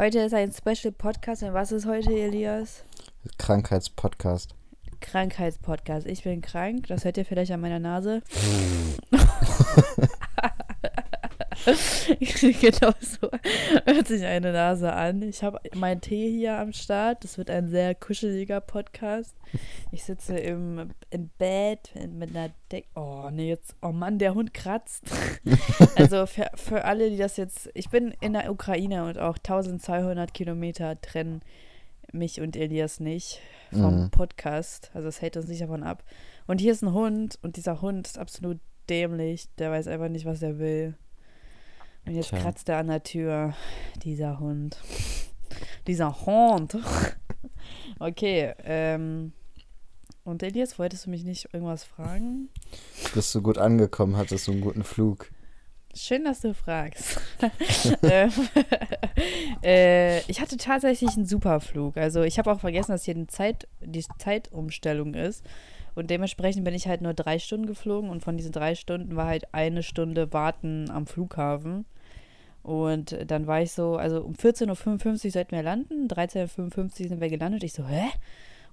Heute ist ein Special Podcast. Und was ist heute, Elias? Krankheitspodcast. Krankheitspodcast. Ich bin krank. Das hört ihr vielleicht an meiner Nase. genau so hört sich eine Nase an. Ich habe meinen Tee hier am Start. Das wird ein sehr kuscheliger Podcast. Ich sitze im, im Bett mit einer Decke. Oh, nee, jetzt. Oh Mann, der Hund kratzt. also für, für alle, die das jetzt. Ich bin in der Ukraine und auch 1200 Kilometer trennen mich und Elias nicht vom Mhm. Podcast. Also es hält uns nicht davon ab. Und hier ist ein Hund und dieser Hund ist absolut dämlich. Der weiß einfach nicht, was er will. Und jetzt Tja. kratzt er an der Tür. Dieser Hund. Dieser Hund. okay, ähm. Und Elias, wolltest du mich nicht irgendwas fragen? Bist du gut angekommen? Hattest du einen guten Flug? Schön, dass du fragst. ähm, äh, ich hatte tatsächlich einen super Flug. Also ich habe auch vergessen, dass hier eine Zeit, die Zeitumstellung ist. Und dementsprechend bin ich halt nur drei Stunden geflogen und von diesen drei Stunden war halt eine Stunde Warten am Flughafen. Und dann war ich so, also um 14.55 Uhr sollten wir landen, 13.55 Uhr sind wir gelandet. Ich so, hä?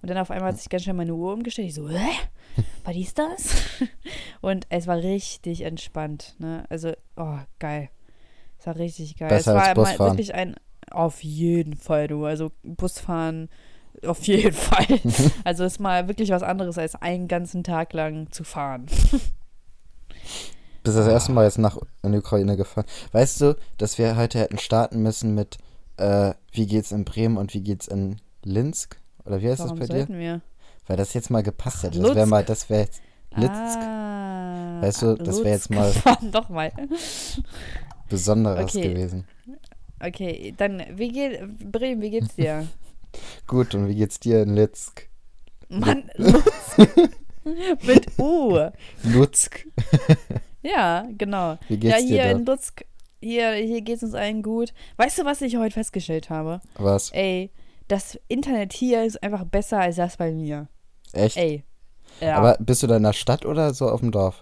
Und dann auf einmal hat sich ganz schnell meine Uhr umgestellt. Ich so, hä? Was ist das? Und es war richtig entspannt. Ne? Also, oh, geil. Es war richtig geil. Besser es war als Busfahren. wirklich ein, auf jeden Fall, du. Also, Busfahren, auf jeden Fall. also, ist mal wirklich was anderes, als einen ganzen Tag lang zu fahren. Bist das erste Mal jetzt nach in die Ukraine gefahren? Weißt du, dass wir heute hätten starten müssen mit äh, wie geht's in Bremen und wie geht's in Linsk? Oder wie heißt Warum das bei dir? wir? Weil das jetzt mal gepasst hätte. Das wäre mal, das wäre jetzt Litzk. Ah, Weißt du, das wär jetzt Lutsk. Doch mal. Besonderes Okay. gewesen. Okay, dann, wie geht, Bremen, wie geht's dir? Gut, und wie geht's dir in Litzk? Mann, Lutz. Mit U. Lutzk. Ja, genau. Wie geht's ja, hier dir in Lutzk, hier, hier geht's uns allen gut. Weißt du, was ich heute festgestellt habe? Was? Ey, das Internet hier ist einfach besser als das bei mir. Echt? Ey. Ja. Aber bist du da in der Stadt oder so auf dem Dorf?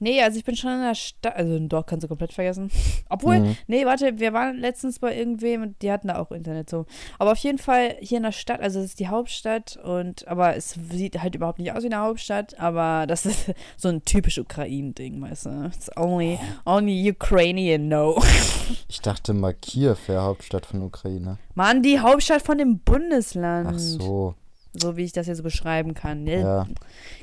Nee, also ich bin schon in der Stadt, also ein Dorf kannst du komplett vergessen. Obwohl, Mhm. nee, warte, wir waren letztens bei irgendwem und die hatten da auch Internet so. Aber auf jeden Fall hier in der Stadt, also es ist die Hauptstadt und, aber es sieht halt überhaupt nicht aus wie eine Hauptstadt, aber das ist so ein typisch Ukraine-Ding, weißt du. It's only, only Ukrainian know. Ich dachte mal, Kiew wäre Hauptstadt von Ukraine. Mann, die Hauptstadt von dem Bundesland. Ach so. So wie ich das jetzt beschreiben kann. Ne? Ja.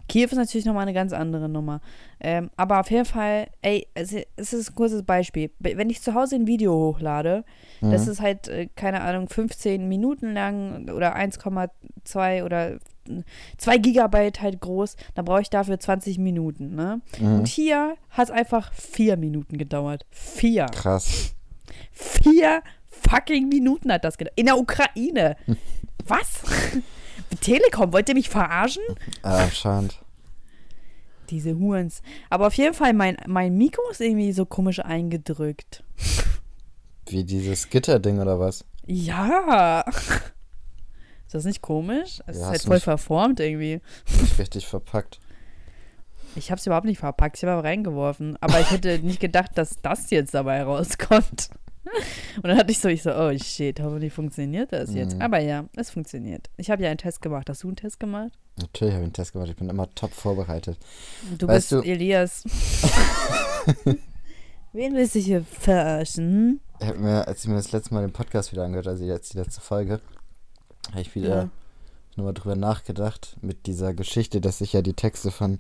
Kiew ist natürlich nochmal eine ganz andere Nummer. Ähm, aber auf jeden Fall, ey, es, es ist ein kurzes Beispiel. Be- Wenn ich zu Hause ein Video hochlade, Mhm. das ist halt, äh, keine Ahnung, 15 Minuten lang oder 1,2 oder 2 Gigabyte halt groß, dann brauche ich dafür 20 Minuten, ne? Mhm. Und hier hat es einfach 4 Minuten gedauert. 4. Krass. Vier fucking Minuten hat das gedauert. In der Ukraine. Was? Telekom, wollt ihr mich verarschen? Ah, anscheinend. Diese Hurens. Aber auf jeden Fall, mein, mein Mikro ist irgendwie so komisch eingedrückt. Wie dieses Gitterding oder was? Ja. Ist das nicht komisch? Es Ja, ist halt voll verformt irgendwie. Nicht richtig verpackt. Ich habe es überhaupt nicht verpackt, ich habe aber reingeworfen. Aber ich hätte nicht gedacht, dass das jetzt dabei rauskommt. Und dann hatte ich so, ich so, oh shit, hoffentlich funktioniert das jetzt. Mhm. Aber ja, es funktioniert. Ich habe ja einen Test gemacht. Hast du einen Test gemacht? Natürlich habe ich einen Test gemacht. Ich bin immer top vorbereitet. Du Weißt bist du- Elias. Wen willst du hier verarschen? Ich hab mir, als ich mir das letzte Mal den Podcast wieder angehört, also jetzt die letzte Folge, habe ich wieder Ja. nochmal drüber nachgedacht mit dieser Geschichte, dass ich ja die Texte von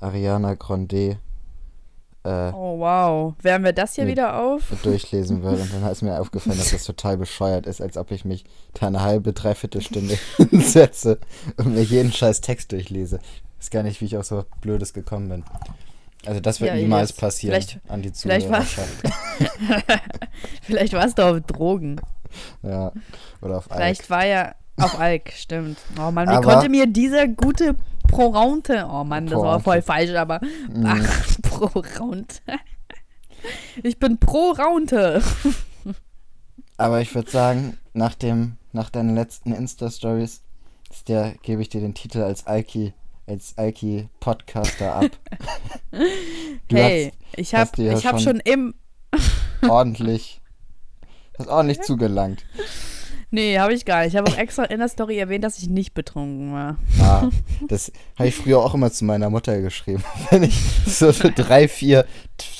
Ariana Grande äh, Oh wow. Wärmen wir das hier wieder auf? durchlesen würde. Und dann ist mir aufgefallen, dass das total bescheuert ist, als ob ich mich da eine halbe, dreiviertel Stunde hinsetze und mir jeden scheiß Text durchlese. Ich weiß gar nicht, wie ich auf so Blödes gekommen bin. Also das wird Ja, niemals Elias, passieren vielleicht- an die vielleicht war- Zuhörerschaft. Vielleicht warst du auf Drogen. ja. Oder auf Vielleicht Alk. war ja auf Alk, stimmt. Oh Mann, wie Aber- konnte mir dieser gute Pro-Raunte. Oh Mann, das war voll falsch, aber. Mhm. Ach, Pro-Raunte. Ich bin Pro-Raunte. Aber ich würde sagen, nach dem, nach deinen letzten Insta-Stories, gebe ich dir den Titel als Alki, als Alki Podcaster ab. Du Hey, ich hast dir ja ich hab schon- schon im. ordentlich, Hast nicht zugelangt. Nee, habe ich gar nicht. Ich habe auch extra in der Story erwähnt, dass ich nicht betrunken war. Ah, das habe ich früher auch immer zu meiner Mutter geschrieben. Wenn ich so drei, vier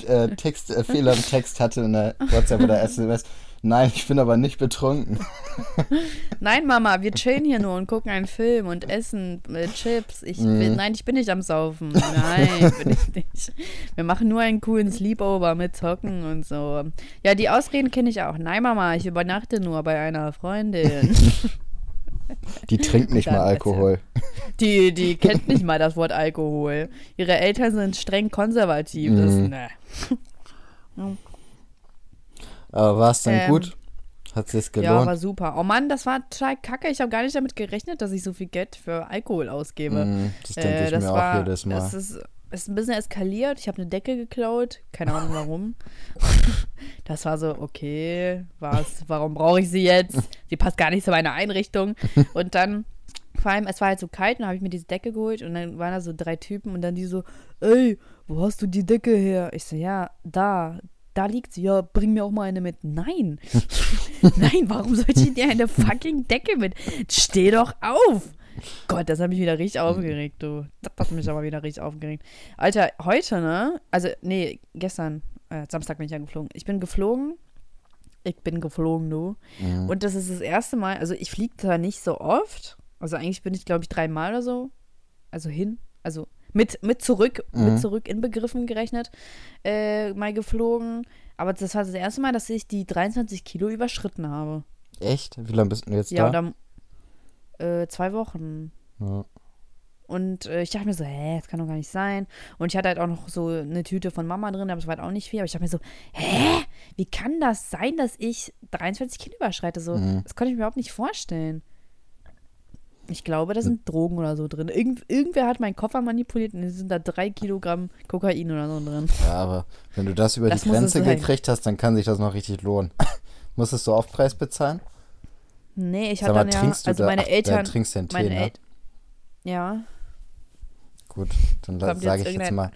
äh, Text, äh, Fehler im Text hatte in der WhatsApp oder SMS. Nein, ich bin aber nicht betrunken. Nein, Mama, wir chillen hier nur und gucken einen Film und essen äh, Chips. Ich bin, Mhm. Nein, ich bin nicht am Saufen. Nein, bin ich nicht. Wir machen nur einen coolen Sleepover mit Zocken und so. Ja, die Ausreden kenne ich auch. Nein, Mama, ich übernachte nur bei einer Freundin. Die trinkt nicht Dann mal Alkohol. Die, die kennt nicht mal das Wort Alkohol. Ihre Eltern sind streng konservativ. Das, Mhm. ne. Aber war es denn Ähm, gut? Hat Ja, gelohnt? war super. Oh Mann, das war total kacke. Ich habe gar nicht damit gerechnet, dass ich so viel Geld für Alkohol ausgebe. Mm, das denke Äh, ich das mir war, auch jedes Mal. Das ist, ist ein bisschen eskaliert. Ich habe eine Decke geklaut. Keine Ahnung warum. das war so, okay, was, warum brauche ich sie jetzt? Sie passt gar nicht zu meiner Einrichtung. Und dann, vor allem, es war halt so kalt, und dann habe ich mir diese Decke geholt und dann waren da so drei Typen und dann die so, ey, wo hast du die Decke her? Ich so, ja, da. Da liegt sie, ja, bring mir auch mal eine mit. Nein. Nein, warum sollte ich dir eine fucking Decke mit? Steh doch auf. Gott, das hat mich wieder richtig aufgeregt, du. Das hat mich aber wieder richtig aufgeregt. Alter, heute, ne? Also, nee, gestern, äh, Samstag bin ich ja geflogen. Ich bin geflogen. Ich bin geflogen, du. Mhm. Und das ist das erste Mal, also ich fliege zwar nicht so oft. Also eigentlich bin ich, glaube ich, dreimal oder so. Also hin. Also mit, mit zurück, Mhm. mit zurück inbegriffen gerechnet, äh, mal geflogen. Aber das war das erste Mal, dass ich die 23 Kilo überschritten habe. Echt? Wie lange bist du jetzt Ja, da? oder äh, zwei Wochen. Ja. Und äh, ich dachte mir so, hä, das kann doch gar nicht sein. Und ich hatte halt auch noch so eine Tüte von Mama drin, aber es war halt auch nicht viel. Aber ich dachte mir so, hä, wie kann das sein, dass ich 23 Kilo überschreite? So, Mhm. das konnte ich mir überhaupt nicht vorstellen. Ich glaube, da sind Drogen oder so drin. Irgend, irgendwer hat meinen Koffer manipuliert und es sind da drei Kilogramm Kokain oder so drin. ja, aber wenn du das über Das die Grenze gekriegt hast, dann kann sich das noch richtig lohnen. Musstest du Aufpreis bezahlen? Nee, ich hatte dann ja, also da? meine Eltern, Du trinkst den Tee, ne? El ja, Gut, dann sage ich jetzt mal.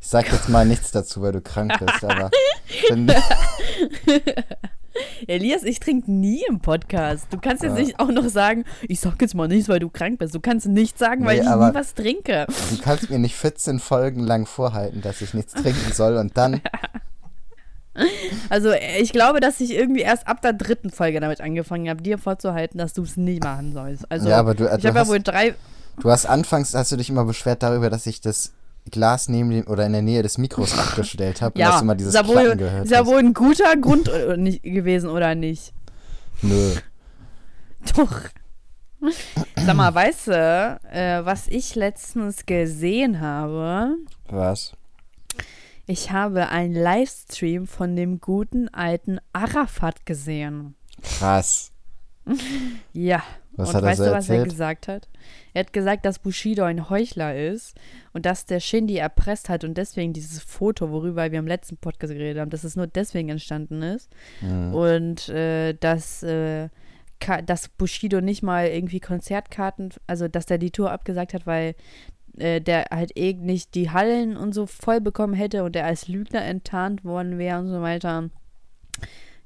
Ich sag jetzt mal nichts dazu, weil du krank bist, aber wenn, Elias, ich trinke nie im Podcast. Du kannst jetzt Ja. nicht auch noch sagen, ich sag jetzt mal nichts, weil du krank bist. Du kannst nichts sagen, weil Nee, ich nie was trinke. du kannst mir nicht 14 Folgen lang vorhalten, dass ich nichts trinken soll und dann, Also äh, ich glaube, dass ich irgendwie erst ab der dritten Folge damit angefangen habe, dir vorzuhalten, dass du es nicht machen sollst. Also Ja, aber du- ich du habe ja wohl drei. du hast anfangs, hast du dich immer beschwert darüber, dass ich das Glas neben dem oder in der Nähe des Mikros abgestellt habe und Ja, dass du immer dieses ist ja wohl, Klacken gehört ist ja hast. wohl ein guter Grund äh, nicht, gewesen, oder nicht? Nö. Doch. Sag mal, weißt du, äh, was ich letztens gesehen habe? Was? Ich habe einen Livestream von dem guten alten Arafat gesehen. Krass. Ja. Was und hat er weißt so du, was er erzählt? gesagt hat? Er hat gesagt, dass Bushido ein Heuchler ist und dass der Shindy erpresst hat und deswegen dieses Foto, worüber wir im letzten Podcast geredet haben, dass es nur deswegen entstanden ist. Mhm. Und äh, dass, äh, dass Bushido nicht mal irgendwie Konzertkarten, also dass der die Tour abgesagt hat, weil äh, der halt eh nicht die Hallen und so voll bekommen hätte und er als Lügner enttarnt worden wäre und so weiter.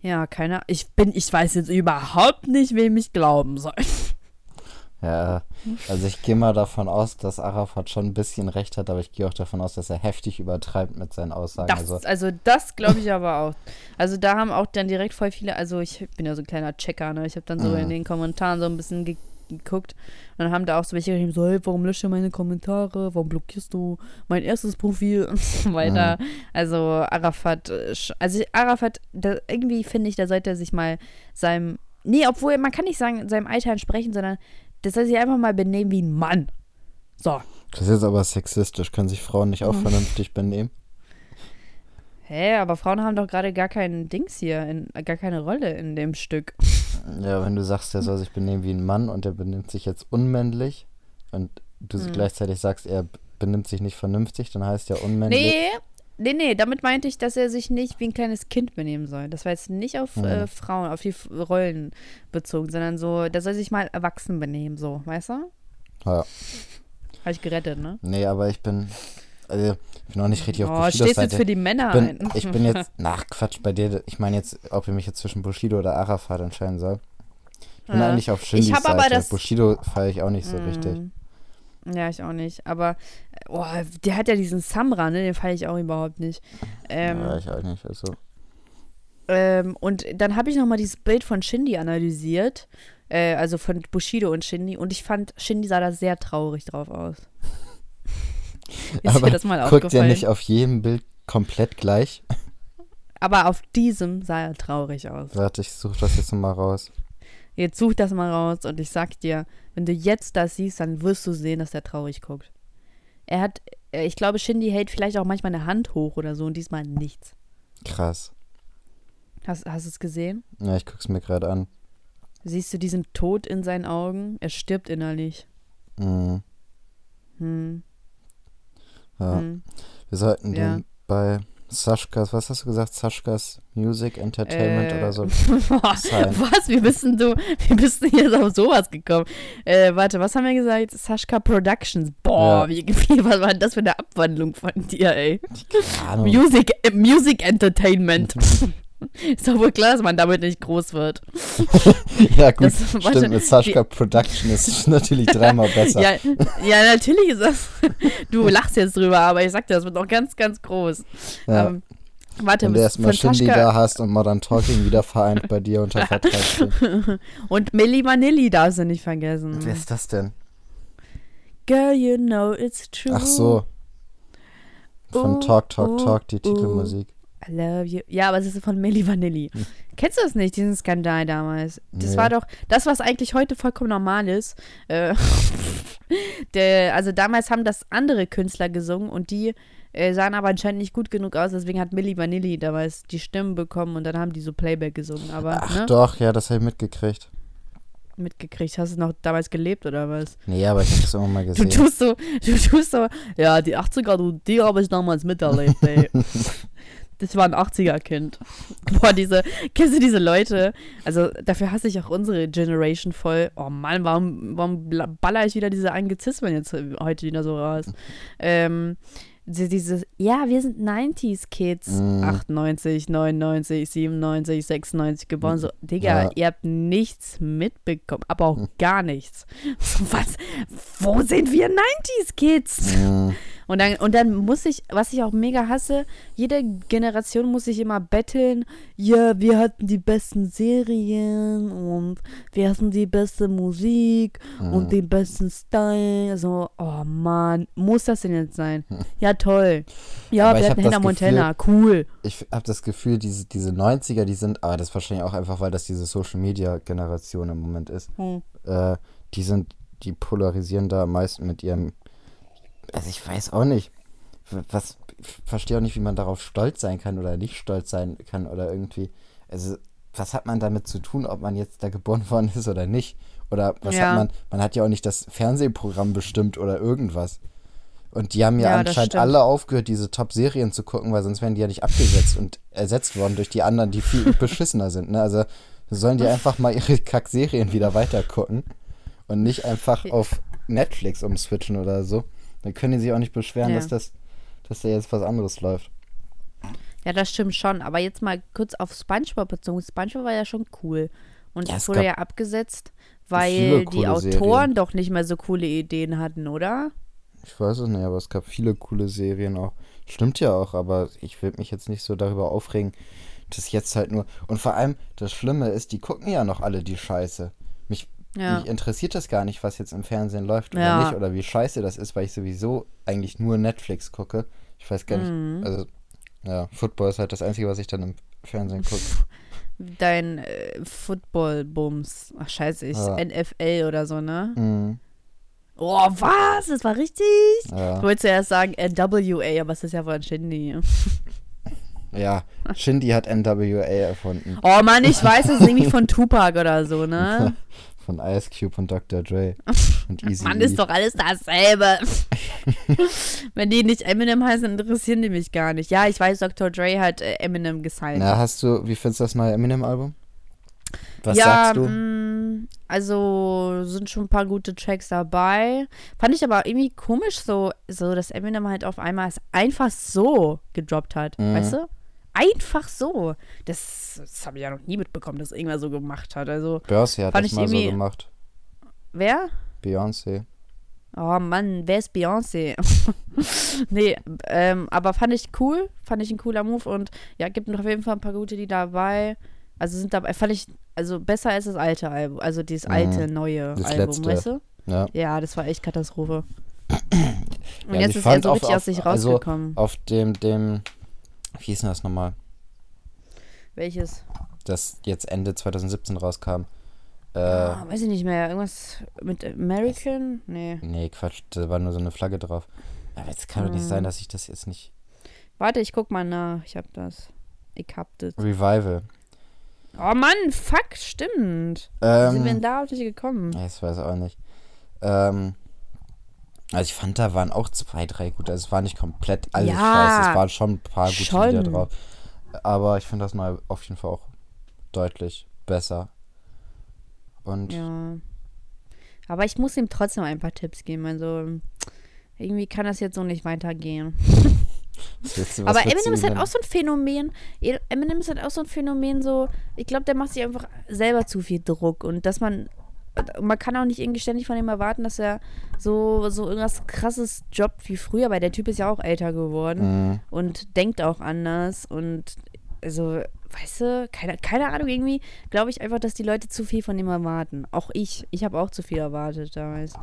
Ja, keiner. Ich bin, ich weiß jetzt überhaupt nicht, wem ich glauben soll. Ja, also ich gehe mal davon aus, dass Arafat schon ein bisschen recht hat, aber ich gehe auch davon aus, dass er heftig übertreibt mit seinen Aussagen. Das, also, also das glaube ich aber auch. Also da haben auch dann direkt voll viele, also ich bin ja so ein kleiner Checker, ne? Ich habe dann so Mhm. in den Kommentaren so ein bisschen ge geguckt und dann haben da auch so welche geschrieben, so, hey, warum löscht du meine Kommentare? Warum blockierst du mein erstes Profil und so weiter. Also Arafat, äh, also Arafat, da, irgendwie finde ich, da sollte er sich mal seinem, nee, obwohl man kann nicht sagen, seinem Alter entsprechen, sondern das soll sich einfach mal benehmen wie ein Mann. So. das ist jetzt aber sexistisch. Können sich Frauen nicht auch Mhm. vernünftig benehmen? Hä, aber Frauen haben doch gerade gar keinen Dings hier, in, gar keine Rolle in dem Stück. Ja, wenn du sagst, der soll sich benehmen wie ein Mann und der benimmt sich jetzt unmännlich und du Hm. gleichzeitig sagst, er benimmt sich nicht vernünftig, dann heißt ja unmännlich. Nee, nee, nee, damit meinte ich, dass er sich nicht wie ein kleines Kind benehmen soll. Das war jetzt nicht auf Mhm. äh, Frauen, auf die Rollen bezogen, sondern so, der soll sich mal erwachsen benehmen, so, weißt du? Ja. Habe ich gerettet, ne? Nee, aber ich bin. also, ich bin noch nicht richtig auf Oh, Bushidos stehst du Seite. jetzt für die Männer bin, ein? ich bin jetzt, nach Quatsch, bei dir, ich meine jetzt, ob ich mich jetzt zwischen Bushido oder Arafat entscheiden soll. Ich bin Ja. eigentlich auf Shindys aber Seite. das- Bushido feiere ich auch nicht so richtig. Mm. Ja, ich auch nicht. Aber oh, der hat ja diesen Samra, ne? Den feiere ich auch überhaupt nicht. Ähm, ja, ich auch nicht. Also, ähm, und dann habe ich nochmal dieses Bild von Shindy analysiert. Äh, also von Bushido und Shindy. Und ich fand, Shindy sah da sehr traurig drauf aus. Ist aber mir das mal guckt der aufgefallen? nicht auf jedem Bild komplett gleich? Aber auf diesem sah er traurig aus. Warte, ich suche das jetzt nochmal raus. Jetzt such das mal raus und ich sag dir, wenn du jetzt das siehst, dann wirst du sehen, dass er traurig guckt. Er hat, äh, ich glaube, Shindy hält vielleicht auch manchmal eine Hand hoch oder so und diesmal nichts. Krass. Hast, hast du es gesehen? Ja, ich guck's mir gerade an. Siehst du diesen Tod in seinen Augen? Er stirbt innerlich. Mhm. Hm. Ja. Hm. Wir sollten Ja. den bei Saschkas, was hast du gesagt? Saschkas Music Entertainment Äh, oder so. Boah, Sein. was? Wie bist denn du, wie bist du jetzt auf sowas gekommen? Äh, warte, was haben wir gesagt? Saschka Productions. Boah, Ja. wie, wie, was war denn das für eine Abwandlung von dir, ey? Music, äh, Music Entertainment. Ist doch wohl klar, dass man damit nicht groß wird. ja, gut. Das- warte, Stimmt, mit Saschka Production ist natürlich dreimal besser. Ja, ja, natürlich ist das. Du lachst jetzt drüber, aber ich sag dir, das wird noch ganz, ganz groß. Ja. Ähm, warte, Wenn du erstmal Shindy da hast und Modern Talking wieder vereint bei dir unter Vertrag und Milli Vanilli darfst du nicht vergessen. Wer ist das denn? Girl, you know it's true. Ach so. Von Oh, Talk, Talk, oh, Talk, die oh. Titelmusik. I love you. Ja, aber es ist von Milli Vanilli. Kennst du das nicht, diesen Skandal damals? Das Hm. Nee. war doch das, was eigentlich heute vollkommen normal ist. Äh, der, also damals haben das andere Künstler gesungen und die äh, sahen aber anscheinend nicht gut genug aus, deswegen hat Milli Vanilli damals die Stimmen bekommen und dann haben die so Playback gesungen. Aber Ach ne, doch, ja, das habe ich mitgekriegt. mitgekriegt. Hast du noch damals gelebt oder was? Nee, aber ich habe das irgendwann mal Du gesehen. tust so, du tust so, ja, die 80er, du, die habe ich damals miterlebt, ey. Das war ein 80er-Kind. Boah, diese, kennst du diese Leute? Also, dafür hasse ich auch unsere Generation voll. Oh Mann, warum, warum baller ich wieder diese Anglizismen jetzt heute wieder so raus? Ähm, dieses, ja, wir sind 90s-Kids. Mm. 98, 99, 97, 96 geboren. So, Digga, Ja. ihr habt nichts mitbekommen, aber auch gar nichts. So, was? Wo sind wir 90s-Kids? Mhm. Und dann, und dann muss ich, was ich auch mega hasse, jede Generation muss sich immer betteln, ja, wir hatten die besten Serien und wir hatten die beste Musik und den besten Style. So, oh Mann, muss das denn jetzt sein? Ja, toll. Ja, Aber wir hatten Hannah Montana, cool. Ich habe das Gefühl, diese, diese 90er, die sind, aber das ist wahrscheinlich auch einfach, weil das diese Social-Media-Generation im Moment ist. Hm. Äh, die sind, die polarisieren da am meisten mit ihrem, also ich weiß auch nicht, was, ich verstehe auch nicht, wie man darauf stolz sein kann oder nicht stolz sein kann oder irgendwie, also was hat man damit zu tun, ob man jetzt da geboren worden ist oder nicht? Oder was Ja. hat man, man hat ja auch nicht das Fernsehprogramm bestimmt oder irgendwas. Und die haben ja, Ja, anscheinend alle aufgehört, diese Top-Serien zu gucken, weil sonst wären die ja nicht abgesetzt und ersetzt worden durch die anderen, die viel beschissener sind. Ne? Also sollen die einfach mal ihre Kack-Serien wieder weitergucken und nicht einfach auf Netflix umswitchen oder so. Dann können die sich auch nicht beschweren, Ja. dass das, dass da jetzt was anderes läuft. Ja, das stimmt schon. Aber jetzt mal kurz auf SpongeBob bezogen. SpongeBob war ja schon cool. Und Ja, es wurde ja abgesetzt, weil die Autoren Serien. doch nicht mehr so coole Ideen hatten, oder? Ich weiß es nicht, aber es gab viele coole Serien auch. Stimmt ja auch, aber ich will mich jetzt nicht so darüber aufregen, dass jetzt halt nur. Und vor allem, das Schlimme ist, die gucken ja noch alle die Scheiße. Mich, Ja. mich interessiert das gar nicht, was jetzt im Fernsehen läuft oder Ja. nicht oder wie scheiße das ist, weil ich sowieso eigentlich nur Netflix gucke. Ich weiß gar Mhm. nicht. Also, ja, Football ist halt das Einzige, was ich dann im Fernsehen gucke. Dein äh, Football-Bums. Ach, scheiße, ich. Ja. NFL oder so, ne? Mhm. Oh, was? Das war richtig? Ich Ja. wollte zuerst sagen NWA, aber es ist ja von Shindy. ja, Shindy hat NWA erfunden. Oh Mann, ich weiß, es ist irgendwie von Tupac oder so, ne? Von Ice Cube und Dr. Dre. Und Easy Mann, ist doch alles dasselbe. Wenn die nicht Eminem heißen, interessieren die mich gar nicht. Ja, ich weiß, Dr. Dre hat äh, Eminem gesigned. Na, hast du, wie findest du das neue Eminem-Album? Was ja, sagst du? mh, also sind schon ein paar gute Tracks dabei. Fand ich aber irgendwie komisch, so, so dass Eminem halt auf einmal es einfach so gedroppt hat. Mhm. Weißt du? Einfach so. Das, das habe ich ja noch nie mitbekommen, dass irgendwer so gemacht hat. Also, Beyoncé hat das mal so gemacht. wer? Beyoncé. Oh Mann, wer ist Beyoncé? nee, ähm, aber fand ich cool. Fand ich ein cooler Move und ja, gibt noch auf jeden Fall ein paar gute, die dabei. Also sind dabei, fand ich, also besser als das alte Album, also dieses alte, neue Mhm. Das Album, letzte. weißt du? Ja. Ja, das war echt Katastrophe. Und Ja, jetzt ich ist er so richtig auf- aus sich also- rausgekommen. Auf dem, dem, wie hieß denn das nochmal? Welches? Das jetzt Ende 2017 rauskam. Äh, Ah, weiß ich nicht mehr. Irgendwas mit American? Nee. nee, Quatsch, da war nur so eine Flagge drauf. Aber jetzt kann doch nicht Hm. sein, dass ich das jetzt nicht. Warte, ich guck mal nach. Ich hab das. Ich hab das. Revival. Oh Mann, fuck, stimmt. Wie sind wir denn Ähm, da auf dich gekommen? ich weiß auch nicht. Ähm, also ich fand, da waren auch zwei, drei gute. Also es war nicht komplett alles Ja, scheiße. Es waren schon ein paar gute schon. Lieder drauf. Aber ich finde das mal auf jeden Fall auch deutlich besser. Und Ja. Aber ich muss ihm trotzdem ein paar Tipps geben. Also, irgendwie kann das jetzt so nicht weitergehen. du- Aber Eminem ist halt auch so ein Phänomen. Eminem ist halt auch so ein Phänomen, so, ich glaube, der macht sich einfach selber zu viel Druck. Und dass man, man kann auch nicht irgendwie ständig von ihm erwarten, dass er so, so irgendwas krasses jobbt wie früher, weil der Typ ist ja auch älter geworden Mhm. und denkt auch anders. Und also, weißt du, keine, keine Ahnung, irgendwie glaube ich einfach, dass die Leute zu viel von ihm erwarten. Auch ich. Ich habe auch zu viel erwartet damals.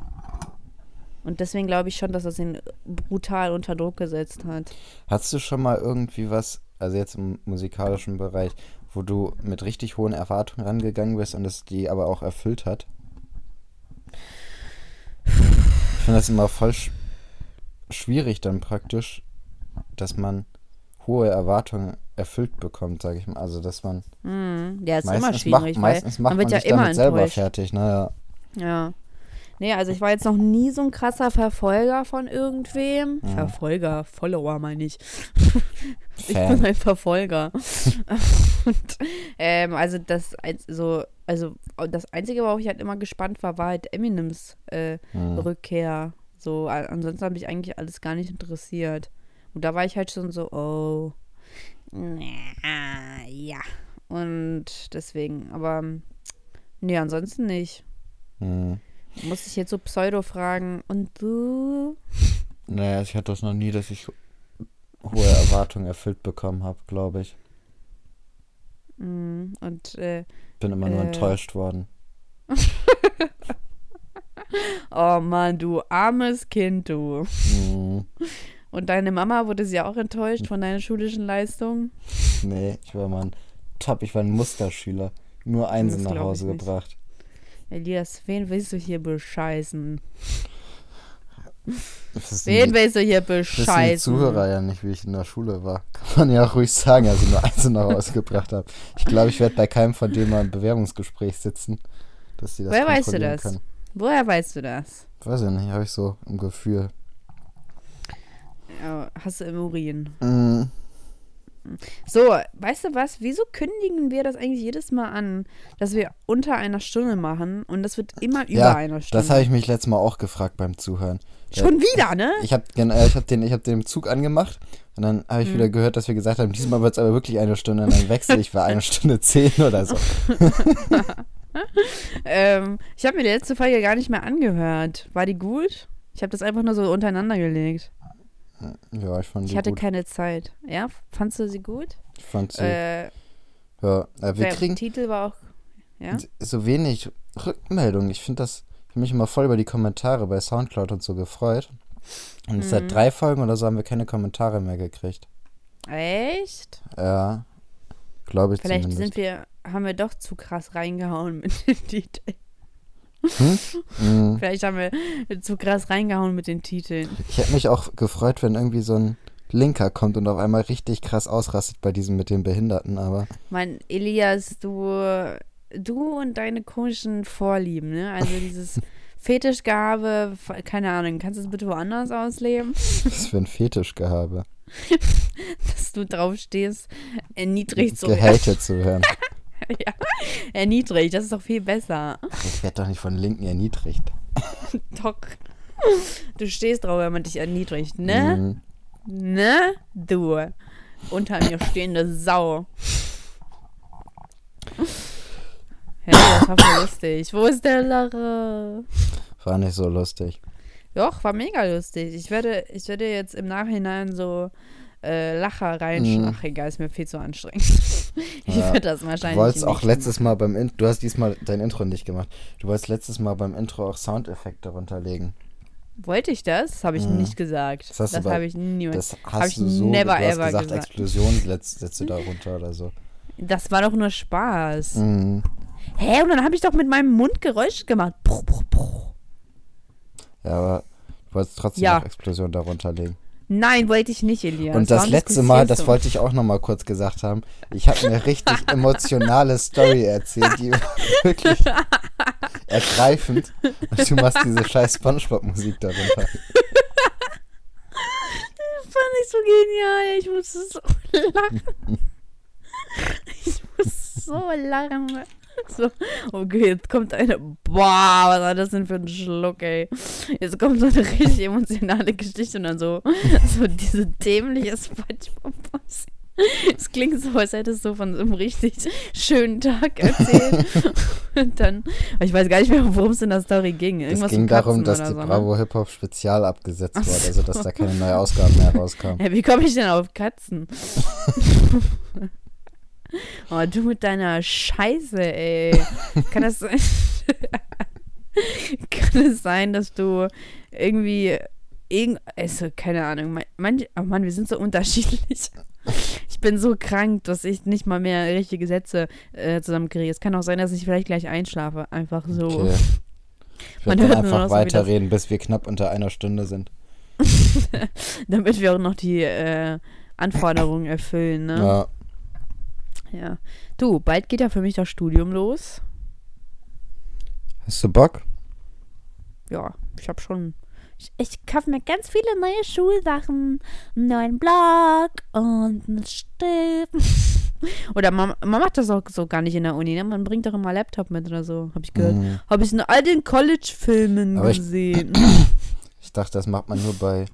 Und deswegen glaube ich schon, dass das ihn brutal unter Druck gesetzt hat. Hast du schon mal irgendwie was, also jetzt im musikalischen Bereich, wo du mit richtig hohen Erwartungen rangegangen bist und es die aber auch erfüllt hat? Ich finde das immer voll sch schwierig dann praktisch, dass man hohe Erwartungen erfüllt bekommt, sage ich mal. Also dass man Hm, ja, ist immer schwierig, macht, weil meistens macht man man, wird ja sich immer damit selber enttäuscht. fertig. Naja, Ja. Nee, also ich war jetzt noch nie so ein krasser Verfolger von irgendwem. Mhm. Verfolger, Follower meine ich. Ich bin ein Verfolger. Und, ähm, also das so, also das Einzige, worauf ich halt immer gespannt war, war halt Eminems äh, Hm. Rückkehr. So, ansonsten habe ich eigentlich alles gar nicht interessiert. Und da war ich halt schon so, oh, na, ja. Und deswegen, aber nee, ansonsten nicht. Hm. Muss ich jetzt so Pseudo fragen, und du? Naja, ich hatte das noch nie, dass ich hohe Erwartungen erfüllt bekommen habe, glaube ich. Mm, Und, äh, Bin immer nur Äh. enttäuscht worden. oh Mann, du armes Kind, du. Hm. Und deine Mama wurde sie auch enttäuscht von deinen schulischen Leistungen? Nee, ich war mal ein Top, ich war ein Musterschüler. Nur Einsen Das nach Hause gebracht. Elias, wen willst du hier bescheißen? Wen willst du hier das wissen die bescheißen? Zuhörer ja nicht, wie ich in der Schule war. Kann man ja ruhig sagen, als ich nur Einsen nach Hause gebracht habe. Ich glaube, ich werde bei keinem von denen mal im Bewerbungsgespräch sitzen, dass die das Woher weißt du das? können. Woher weißt du das? Weiß ich nicht, habe ich so im Gefühl. Ja, hast du im Urin. Mm, So, weißt du was? Wieso kündigen wir das eigentlich jedes Mal an, dass wir unter einer Stunde machen und das wird immer über ja, einer Stunde? das habe ich mich letztes Mal auch gefragt beim Zuhören. Schon wieder, ne? Ich habe äh, ich hab den, ich hab den Zug angemacht und dann habe ich Hm. wieder gehört, dass wir gesagt haben, diesmal wird es aber wirklich eine Stunde und dann wechsle ich für eine Stunde zehn oder so. Ähm, ich habe mir die letzte Folge gar nicht mehr angehört. War die gut? Ich habe das einfach nur so untereinander gelegt. Ja, ich fand Ich sie hatte gut. keine Zeit. Ja, fandst du sie gut? Ich fand sie, Äh, ja, äh, wir der kriegen Titel war auch. Ja? so wenig Rückmeldungen. Ich finde das, ich habe mich immer voll über die Kommentare bei Soundcloud und so gefreut. Und Mhm. seit drei Folgen oder so haben wir keine Kommentare mehr gekriegt. Echt? Ja, glaube ich Vielleicht zumindest. sind wir, haben wir doch zu krass reingehauen mit den Titeln. Mm. Vielleicht haben wir zu krass reingehauen mit den Titeln. Ich hätte mich auch gefreut, wenn irgendwie so ein Linker kommt und auf einmal richtig krass ausrastet bei diesem mit den Behinderten, aber Mein Elias, du, du und deine komischen Vorlieben, ne? Also dieses Fetischgehabe, keine Ahnung, kannst du es bitte woanders ausleben? was für ein Fetischgehabe. Dass du drauf stehst, erniedrigt zu Gehatet zu werden. ja. Erniedrigt, das ist doch viel besser. Ach, ich werde doch nicht von Linken erniedrigt. Doch. Du stehst drauf, wenn man dich erniedrigt, ne? Mhm. Ne? Du. Unter mir stehende Sau. Hey, das war voll lustig. Wo ist der Lache? War nicht so lustig. Doch, war mega lustig. Ich werde, ich werde jetzt im Nachhinein so äh, Lacher reinschlagen. Mhm. Ach, egal, ist mir viel zu anstrengend. ich Ja. werde das Du wahrscheinlich wolltest auch letztes Mal beim Intro, du hast diesmal dein Intro nicht gemacht. Du wolltest letztes Mal beim Intro auch Soundeffekte runterlegen. Wollte ich das? Das habe ich Mhm. nicht gesagt. Das Das, du habe ich niemals. Das Hab hast ich du so, never du hast ever gesagt, gesagt. Explosion setzt, setzt du da runter oder so. Das war doch nur Spaß. Mhm. Hä? Und dann habe ich doch mit meinem Mund Geräusche gemacht. Bruch, bruch, bruch. Ja, aber du wolltest trotzdem Ja. noch Explosion da runterlegen. Nein, wollte ich nicht, Elias. Und das Warum letzte Mal, das wollte ich auch noch mal kurz gesagt haben, ich habe eine richtig emotionale Story erzählt, die war wirklich ergreifend. Und du machst diese scheiß Spongebob-Musik darunter. fand ich so genial. Ich musste so lachen. Ich muss so lachen. So, okay, jetzt kommt eine. Boah, was war das denn für ein Schluck, ey? Jetzt kommt so eine richtig emotionale Geschichte und dann so, so diese dämliche spongebob Es klingt so, als hättest du von so einem richtig schönen Tag erzählt. und dann, ich weiß gar nicht mehr, worum es in der Story ging. Es Irgendwas ging mit darum, dass die so, ne? Bravo Hip Hop Spezial abgesetzt wurde, also dass da keine neue Ausgabe mehr rauskam. Ja, wie komme ich denn auf Katzen? Oh, du mit deiner Scheiße, ey. Kann das sein? Kann es sein, dass du irgendwie irgend also keine Ahnung, man, manch, oh Mann, wir sind so unterschiedlich. Ich bin so krank, dass ich nicht mal mehr richtige Sätze äh, zusammenkriege. Es kann auch sein, dass ich vielleicht gleich einschlafe, einfach so. Okay. Ich Man hört einfach weiterreden, bis wir knapp unter einer Stunde sind. Damit wir auch noch die äh, Anforderungen erfüllen, ne? Ja. Ja. Du, bald geht ja für mich das Studium los. Hast du Bock? Ja, ich habe schon. Ich, ich kaufe mir ganz viele neue Schulsachen, einen neuen Blog und einen Stift. Oder man, man macht das auch so gar nicht in der Uni, ne? Man bringt doch immer Laptop mit oder so, habe ich gehört. Mhm. Habe ich in all den College-Filmen Aber ich- gesehen. Ich dachte, das macht man nur bei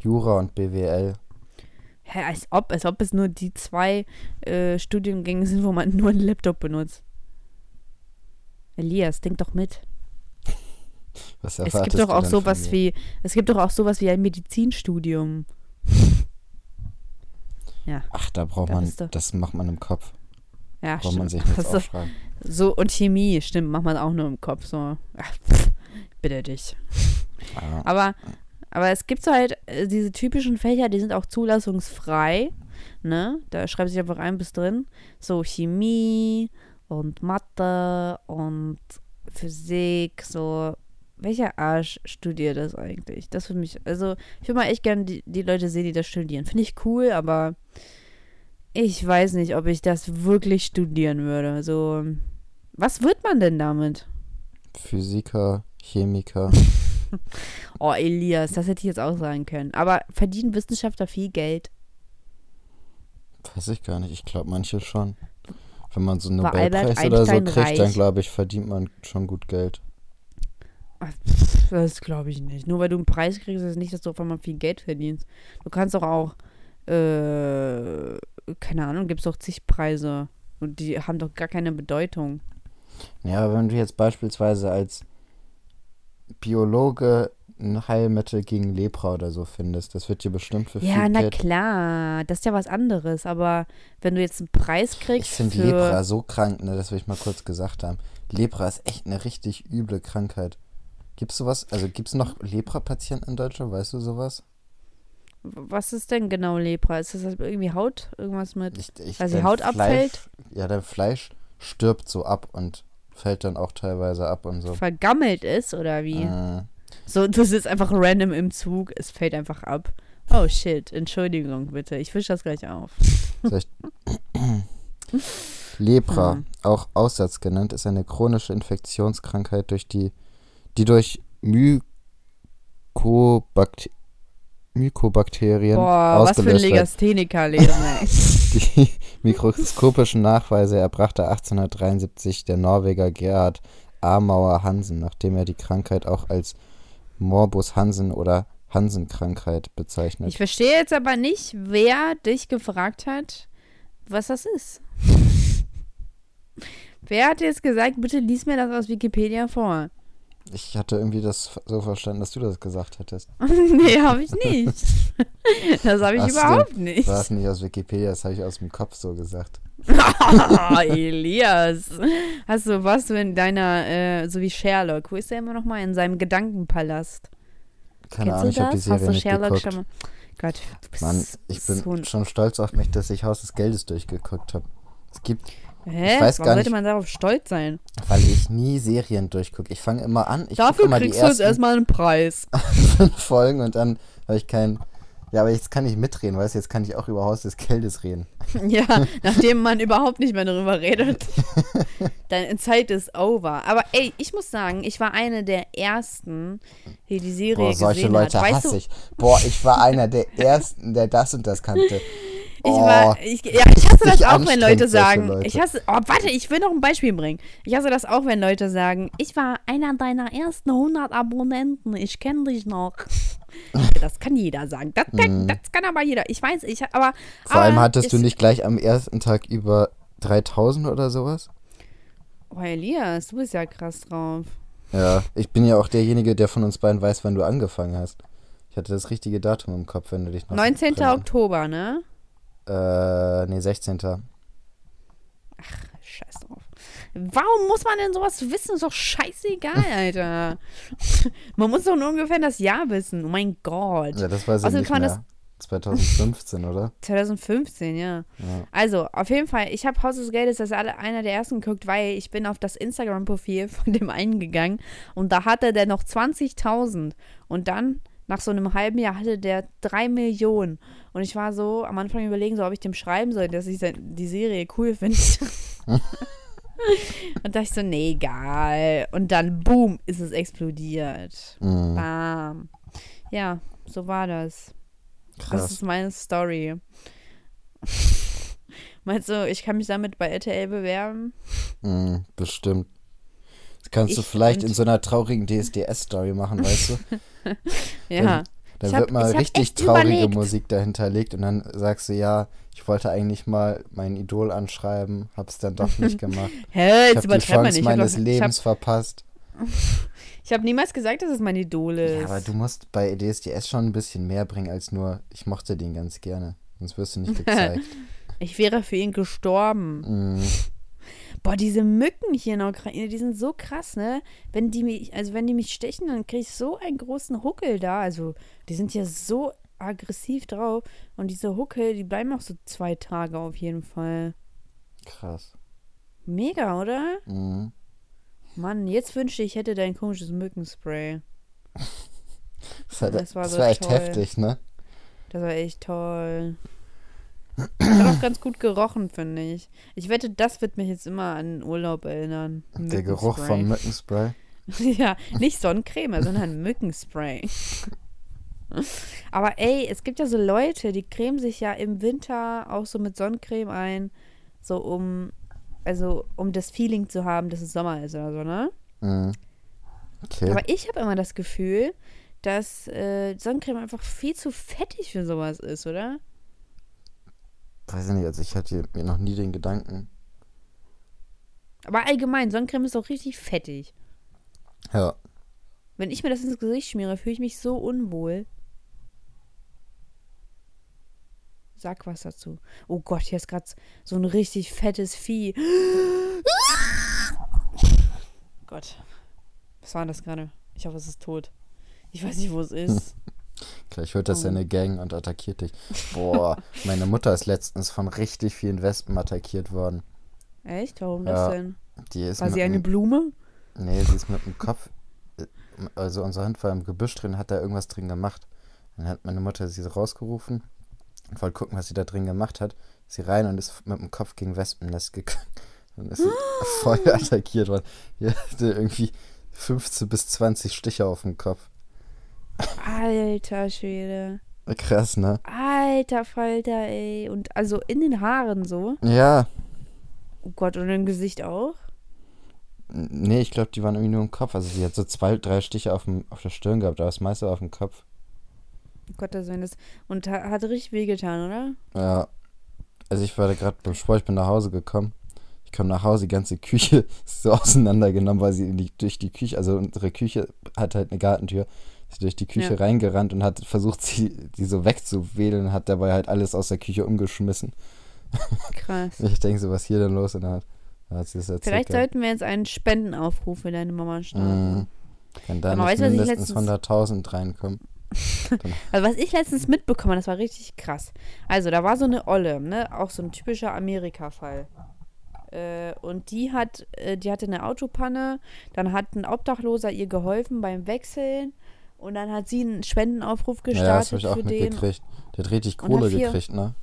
Jura und BWL. Hä, als ob, als ob es nur die zwei äh, Studiengänge sind, wo man nur einen Laptop benutzt. Elias, denk doch mit. Was Es gibt doch auch sowas wie, es gibt doch auch sowas wie ein Medizinstudium. Ja, Ach, da braucht Ja, man, das macht man im Kopf. ja, Braucht man stimmt. sich nichts ist- aufschreiben. So, und Chemie, stimmt, macht man auch nur im Kopf. So, ach, pff, bitte dich. Ja. Aber, aber es gibt so halt äh, diese typischen Fächer, die sind auch zulassungsfrei. Ne? Da schreibst du dich einfach ein bis drin. So Chemie und Mathe und Physik, so. Welcher Arsch studiert das eigentlich? Das für mich, also ich würde mal echt gerne die, die Leute sehen, die das studieren. Finde ich cool, aber ich weiß nicht, ob ich das wirklich studieren würde. So, was wird man denn damit? Physiker, Chemiker. Oh, Elias, das hätte ich jetzt auch sagen können. Aber verdienen Wissenschaftler viel Geld? Weiß ich gar nicht. Ich glaube, manche schon. Wenn man so einen War Albert Nobelpreis oder so kriegt, dann reich? glaube ich, verdient man schon gut Geld. Das glaube ich nicht. Nur weil du einen Preis kriegst, ist es nicht, dass du auf einmal viel Geld verdienst. Du kannst doch auch, äh, keine Ahnung, gibt es doch zig Preise. Und die haben doch gar keine Bedeutung. Ja, aber wenn du jetzt beispielsweise als Biologe ein Heilmittel gegen Lepra oder so findest, das wird dir bestimmt für Ja, viel na Geld. klar, das ist ja was anderes. Aber wenn du jetzt einen Preis Ich kriegst finde für... Lepra so krank, ne, das will ich mal kurz gesagt haben. Lepra ist echt eine richtig üble Krankheit. Gibt's sowas? Also gibt's noch Lepra-Patienten in Deutschland? Weißt du sowas? Was ist denn genau Lepra? Ist das irgendwie Haut? Irgendwas mit... Ich, ich, Weil die Haut abfällt? Fleisch, ja, dein Fleisch stirbt so ab und fällt dann auch teilweise ab und so. vergammelt ist oder wie? Äh, So, du sitzt einfach random im Zug, es fällt einfach ab. Oh shit, Entschuldigung bitte, ich wische das gleich auf. Lepra, Mhm. auch Aussatz genannt, ist eine chronische Infektionskrankheit, durch die, die durch Mykobakterien Mykobakterien Boah, was für ein. Legastheniker-Leben, ey. Die mikroskopischen Nachweise erbrachte 1873 der Norweger Gerhard Amauer Hansen, nachdem er die Krankheit auch als Morbus Hansen oder Hansen-Krankheit bezeichnet. Ich verstehe jetzt aber nicht, wer dich gefragt hat, was das ist. wer hat jetzt gesagt, bitte lies mir das aus Wikipedia vor? Ich hatte irgendwie das so verstanden, dass du das gesagt hättest. nee, habe ich nicht. das habe ich Hast überhaupt nicht. War es nicht aus Wikipedia, das habe ich aus dem Kopf so gesagt. Oh, Elias. Hast du, warst du in deiner, äh, so wie Sherlock, wo ist der immer noch mal? In seinem Gedankenpalast. Keine Kennst Ahnung, du ich habe die? Serie Hast du nicht Sherlock geguckt. schon mal? Gott, du bist Mann, ich bin so schon stolz auf mich, dass ich Haus des Geldes durchgeguckt habe. Es gibt, Hä? ich weiß Warum gar sollte nicht- man darauf stolz sein? weil ich nie Serien durchgucke. Ich fange immer an, Dafür immer die kriegst du jetzt erstmal einen Preis. fünf Folgen und dann habe ich keinen. Ja, aber jetzt kann ich mitreden, weißt du, jetzt kann ich auch über Haus des Geldes reden. ja, nachdem man überhaupt nicht mehr darüber redet. Deine Zeit ist over. Aber ey, ich muss sagen, ich war eine der ersten, die die Serie Boah, solche gesehen Leute hat. Hasse ich. Boah, ich war einer der ersten, der das und das kannte. Ich Oh, war, ich, ja, ich hasse das auch, wenn Leute sagen, Leute. ich hasse, oh, warte, ich will noch ein Beispiel bringen. Ich hasse das auch, wenn Leute sagen, ich war einer deiner ersten 100 Abonnenten, ich kenne dich noch. das kann jeder sagen. Das kann, das kann aber jeder. Ich weiß, ich, aber. Vor allem aber hattest du es- nicht gleich am ersten Tag über 3000 oder sowas? Oh, Elias, du bist ja krass drauf. Ja, ich bin ja auch derjenige, der von uns beiden weiß, wann du angefangen hast. Ich hatte das richtige Datum im Kopf, wenn du dich noch 19. dran- Oktober, ne? Äh, nee, 16. Scheiß drauf. Warum muss man denn sowas wissen? Ist doch scheißegal, Alter. man muss doch nur ungefähr das Jahr wissen. Oh mein Gott. Ja, das weiß ich Außerdem nicht kann mehr. 2015, oder? 2015, ja. Ja. Also, auf jeden Fall, ich habe Haus des Geldes als alle, einer der ersten geguckt, weil ich bin auf das Instagram-Profil von dem einen gegangen und da hatte der noch 20.000 und dann nach so einem halben Jahr hatte der 3 Millionen und ich war so am Anfang überlegen, so ob ich dem schreiben soll, dass ich die Serie cool finde. und dachte ich so, nee, egal. Und dann, boom, ist es explodiert. Mhm, Bam. Ja, so war das. Das krass. ist meine Story. Meinst du, ich kann mich damit bei RTL bewerben? Mhm, bestimmt. Das kannst du Ich vielleicht und- in so einer traurigen DSDS-Story machen, weißt du? Ja. Da Ich wird hab- mal ich hab richtig traurige überlegt. Musik dahinterlegt und dann sagst du, ja, ich wollte eigentlich mal mein Idol anschreiben, hab's dann doch nicht gemacht. Hä, Ich jetzt hab die Chance nicht. Ich habe meines hab, Lebens verpasst. ich hab niemals gesagt, dass es mein Idol ist. Ja, aber du musst bei DSDS schon ein bisschen mehr bringen als nur, ich mochte den ganz gerne. Sonst wirst du nicht gezeigt. ich wäre für ihn gestorben. Mhm. Boah, diese Mücken hier in der Ukraine, die sind so krass, ne? Wenn die mich, also wenn die mich stechen, dann kriege ich so einen großen Huckel da. Also, die sind ja so aggressiv drauf. Und diese Huckel, die bleiben auch so zwei Tage auf jeden Fall. Krass. Mega, oder? Mhm. Mann, jetzt wünschte ich, ich hätte dein komisches Mückenspray. Das, war, Das war, so echt toll. heftig, ne? Das war echt toll. Hat auch ganz gut gerochen, finde ich. Ich wette, das wird mich jetzt immer an Urlaub erinnern. Der Geruch vom Mückenspray. ja, nicht Sonnencreme, sondern Mückenspray. Aber ey, es gibt ja so Leute, die cremen sich ja im Winter auch so mit Sonnencreme ein, so um, also um das Feeling zu haben, dass es Sommer ist oder so, ne? Mhm. Okay. Aber ich habe immer das Gefühl, dass äh, Sonnencreme einfach viel zu fettig für sowas ist, oder? Weiß ich nicht, also ich hatte mir noch nie den Gedanken. Aber allgemein, Sonnencreme ist doch richtig fettig. Ja. Wenn ich mir das ins Gesicht schmiere, fühle ich mich so unwohl. Sag was dazu. Oh Gott, hier ist gerade so ein richtig fettes Vieh. Gott. Was war das gerade? Ich hoffe, es ist tot. Ich weiß nicht, wo es ist. Gleich hört das Oh. seine Gang und attackiert dich. Boah, meine Mutter ist letztens von richtig vielen Wespen attackiert worden. Echt? Warum Ja, das denn? Die ist War sie eine Blume? Nee, sie ist mit dem Kopf. äh, Also unser Hund war im Gebüsch drin, hat da irgendwas drin gemacht. Dann hat meine Mutter sie rausgerufen und wollte gucken, was sie da drin gemacht hat. Sie rein und ist mit dem Kopf gegen Wespennest gegangen. Dann ist sie voll attackiert worden. Die hatte irgendwie 15 bis 20 Stiche auf dem Kopf. Alter Schwede. Krass, ne? Alter Falter, ey. Und also in den Haaren so. Ja. Oh Gott, und im Gesicht auch? Nee, ich glaube, die waren irgendwie nur im Kopf. Also sie hat so zwei, drei Stiche auf, dem, auf der Stirn gehabt, aber das meiste auf dem Kopf. Oh Gott, das das. Und ha hat richtig wehgetan, oder? Ja. Also ich war da gerade beim Sport, ich bin nach Hause gekommen. Ich komme nach Hause, die ganze Küche ist so auseinandergenommen, weil sie die, durch die Küche, also unsere Küche hat halt eine Gartentür, ist durch die Küche Ja. reingerannt und hat versucht, sie, die so wegzuwedeln und hat dabei halt alles aus der Küche umgeschmissen. Krass. Ich denke so, was hier denn los? Dann hat, hat sie das erzählt. Vielleicht sollten wir jetzt einen Spendenaufruf für deine Mama starten. Mhm. Wenn da Aber nicht weißt mindestens letztens- 100.000 reinkommen. Also was ich letztens mitbekommen das war richtig krass. Also da war so eine Olle, ne, auch so ein typischer Amerika-Fall. Äh, und die hat, äh, die hatte eine Autopanne, dann hat ein Obdachloser ihr geholfen beim Wechseln und dann hat sie einen Spendenaufruf Ja, das gestartet habe ich auch für den. mitgekriegt. Der hat richtig Kohle hat vier- gekriegt, ne?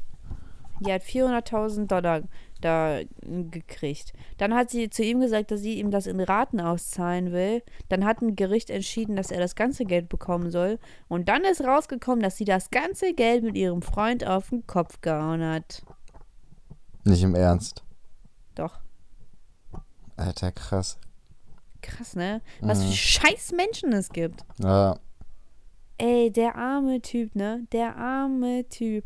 Die hat 400.000 Dollar da gekriegt. Dann hat sie zu ihm gesagt, dass sie ihm das in Raten auszahlen will. Dann hat ein Gericht entschieden, dass er das ganze Geld bekommen soll. Und dann ist rausgekommen, dass sie das ganze Geld mit ihrem Freund auf den Kopf gehauen hat. Nicht im Ernst. Doch. Alter, krass. Krass, ne? Was für Mhm. scheiß Menschen es gibt. Ja, Ey, der arme Typ, ne? Der arme Typ.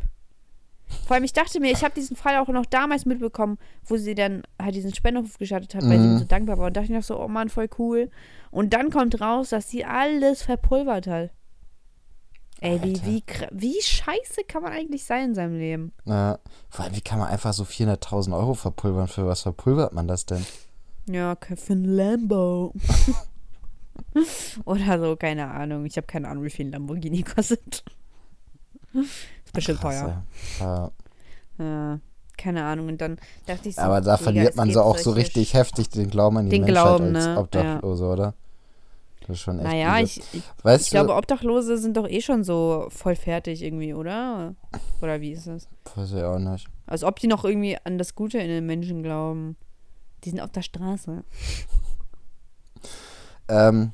Vor allem, ich dachte mir, ich habe diesen Fall auch noch damals mitbekommen, wo sie dann halt diesen Spendenaufruf gestartet hat, weil sie ihm Mhm. so dankbar war. Und dachte ich noch so, oh Mann, voll cool. Und dann kommt raus, dass sie alles verpulvert hat. Ey, wie, Alter. wie, wie scheiße kann man eigentlich sein in seinem Leben? ja. Vor allem, wie kann man einfach so 400.000 Euro verpulvern? Für was verpulvert man das denn? Ja, für ein Lambo. Oder so, keine Ahnung. Ich habe keine Ahnung, wie viel ein Lamborghini kostet. Ist bestimmt Krass, teuer. Ja. Ja, keine Ahnung. Und dann dachte ich so. Aber da verliert man so auch so richtig heftig den Glauben an die Den Menschheit Glauben, als ne? Obdachlose, oder? Das ist schon echt Naja, übel. ich, ich, Weißt ich du, glaube, Obdachlose sind doch eh schon so voll fertig irgendwie, oder? Oder wie ist das? weiß ich auch nicht. Als ob die noch irgendwie an das Gute in den Menschen glauben. Die sind auf der Straße. Ähm,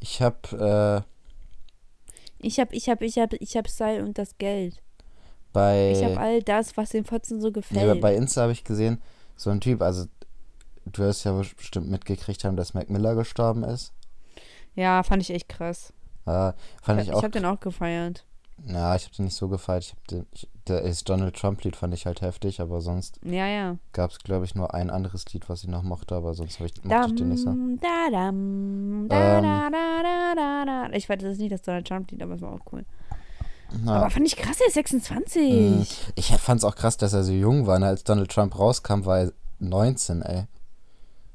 ich habe äh, Ich hab, ich hab, ich hab, ich hab Style und das Geld. bei Ich hab all das, was den Fotzen so Nee, aber gefällt. bei Insta habe ich gesehen, so ein Typ, also du wirst ja bestimmt mitgekriegt haben, dass Mac Miller gestorben ist. ja, fand ich echt krass. Äh, fand ich, ich auch. hab den auch gefeiert. Ja, ich habe den nicht so gefeiert. Ich hab den, ich, ist Donald Trump-Lied fand ich halt heftig, aber sonst Ja, ja. gab es, glaube ich, nur ein anderes Lied, was ich noch mochte, aber sonst ich, mochte ich den nicht so. Dam, da, dam, da, Ähm. da, da, da, da, da. Ich weiß, das ist nicht das Donald Trump-Lied, aber es war auch cool. Ja. Aber fand ich krass, er ist 26. Mhm. Ich fand es auch krass, dass er so jung war. Ne? Als Donald Trump rauskam, war er 19, ey.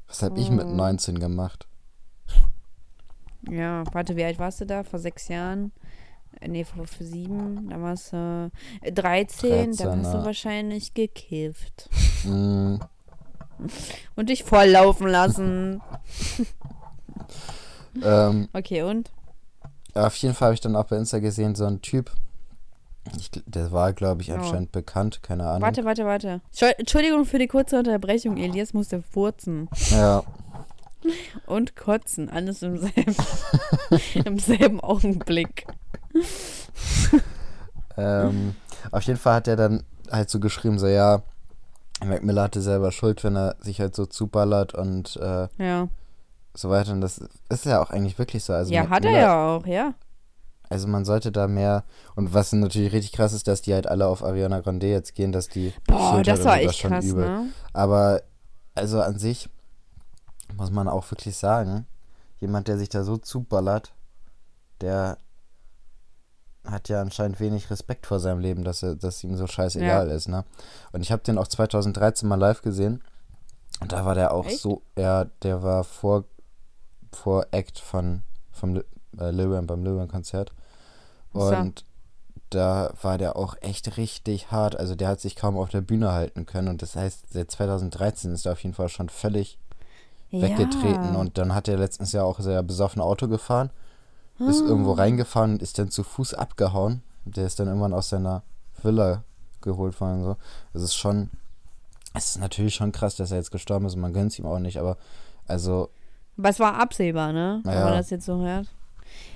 Was habe ich mit Oh. 19 gemacht? Ja, warte, wie alt warst du da? Vor sechs Jahren? Nee, vor, sieben. Da warst du äh, 13. 13, Dann hast du wahrscheinlich gekifft. Mm, Und dich volllaufen lassen. ähm, Okay, und? auf jeden Fall habe ich dann auch bei Insta gesehen, so ein Typ. Ich, der war, glaube ich, Oh. anscheinend bekannt, keine Ahnung. Warte, warte, warte. Entschuld- Entschuldigung für die kurze Unterbrechung. Elias musste furzen Ja, und kotzen. Alles im selben, im selben Augenblick. Ähm, auf jeden Fall hat er dann halt so geschrieben, so ja, Mac Miller hatte selber Schuld, wenn er sich halt so zuballert und äh, Ja. so weiter. Und das ist ja auch eigentlich wirklich so. Also ja, Mac hat er Miller- ja auch, ja. Also man sollte da mehr, und was natürlich richtig krass ist, dass die halt alle auf Ariana Grande jetzt gehen, dass die Boah, das war echt schon krass, übel. ne? Aber also an sich muss man auch wirklich sagen, jemand, der sich da so zuballert, der hat ja anscheinend wenig Respekt vor seinem Leben, dass er, dass ihm so scheißegal ist, ne? Und ich habe den auch 2013 mal live gesehen und da war der auch Echt? so, ja, der war vor vor Act von vom äh, Lil Wayne beim Lil Wayne Konzert Ach so. und da war der auch echt richtig hart. Also der hat sich kaum auf der Bühne halten können. Und das heißt, seit 2013 ist er auf jeden Fall schon völlig weggetreten. Ja. Und dann hat er letztens ja auch sehr besoffen Auto gefahren, ist irgendwo Ah. reingefahren und ist dann zu Fuß abgehauen. Der ist dann irgendwann aus seiner Villa geholt worden. So. Es ist schon, es ist natürlich schon krass, dass er jetzt gestorben ist und man gönnt ihm auch nicht. Aber also, Aber es war absehbar, ne? Wenn Ja. man das jetzt so hört.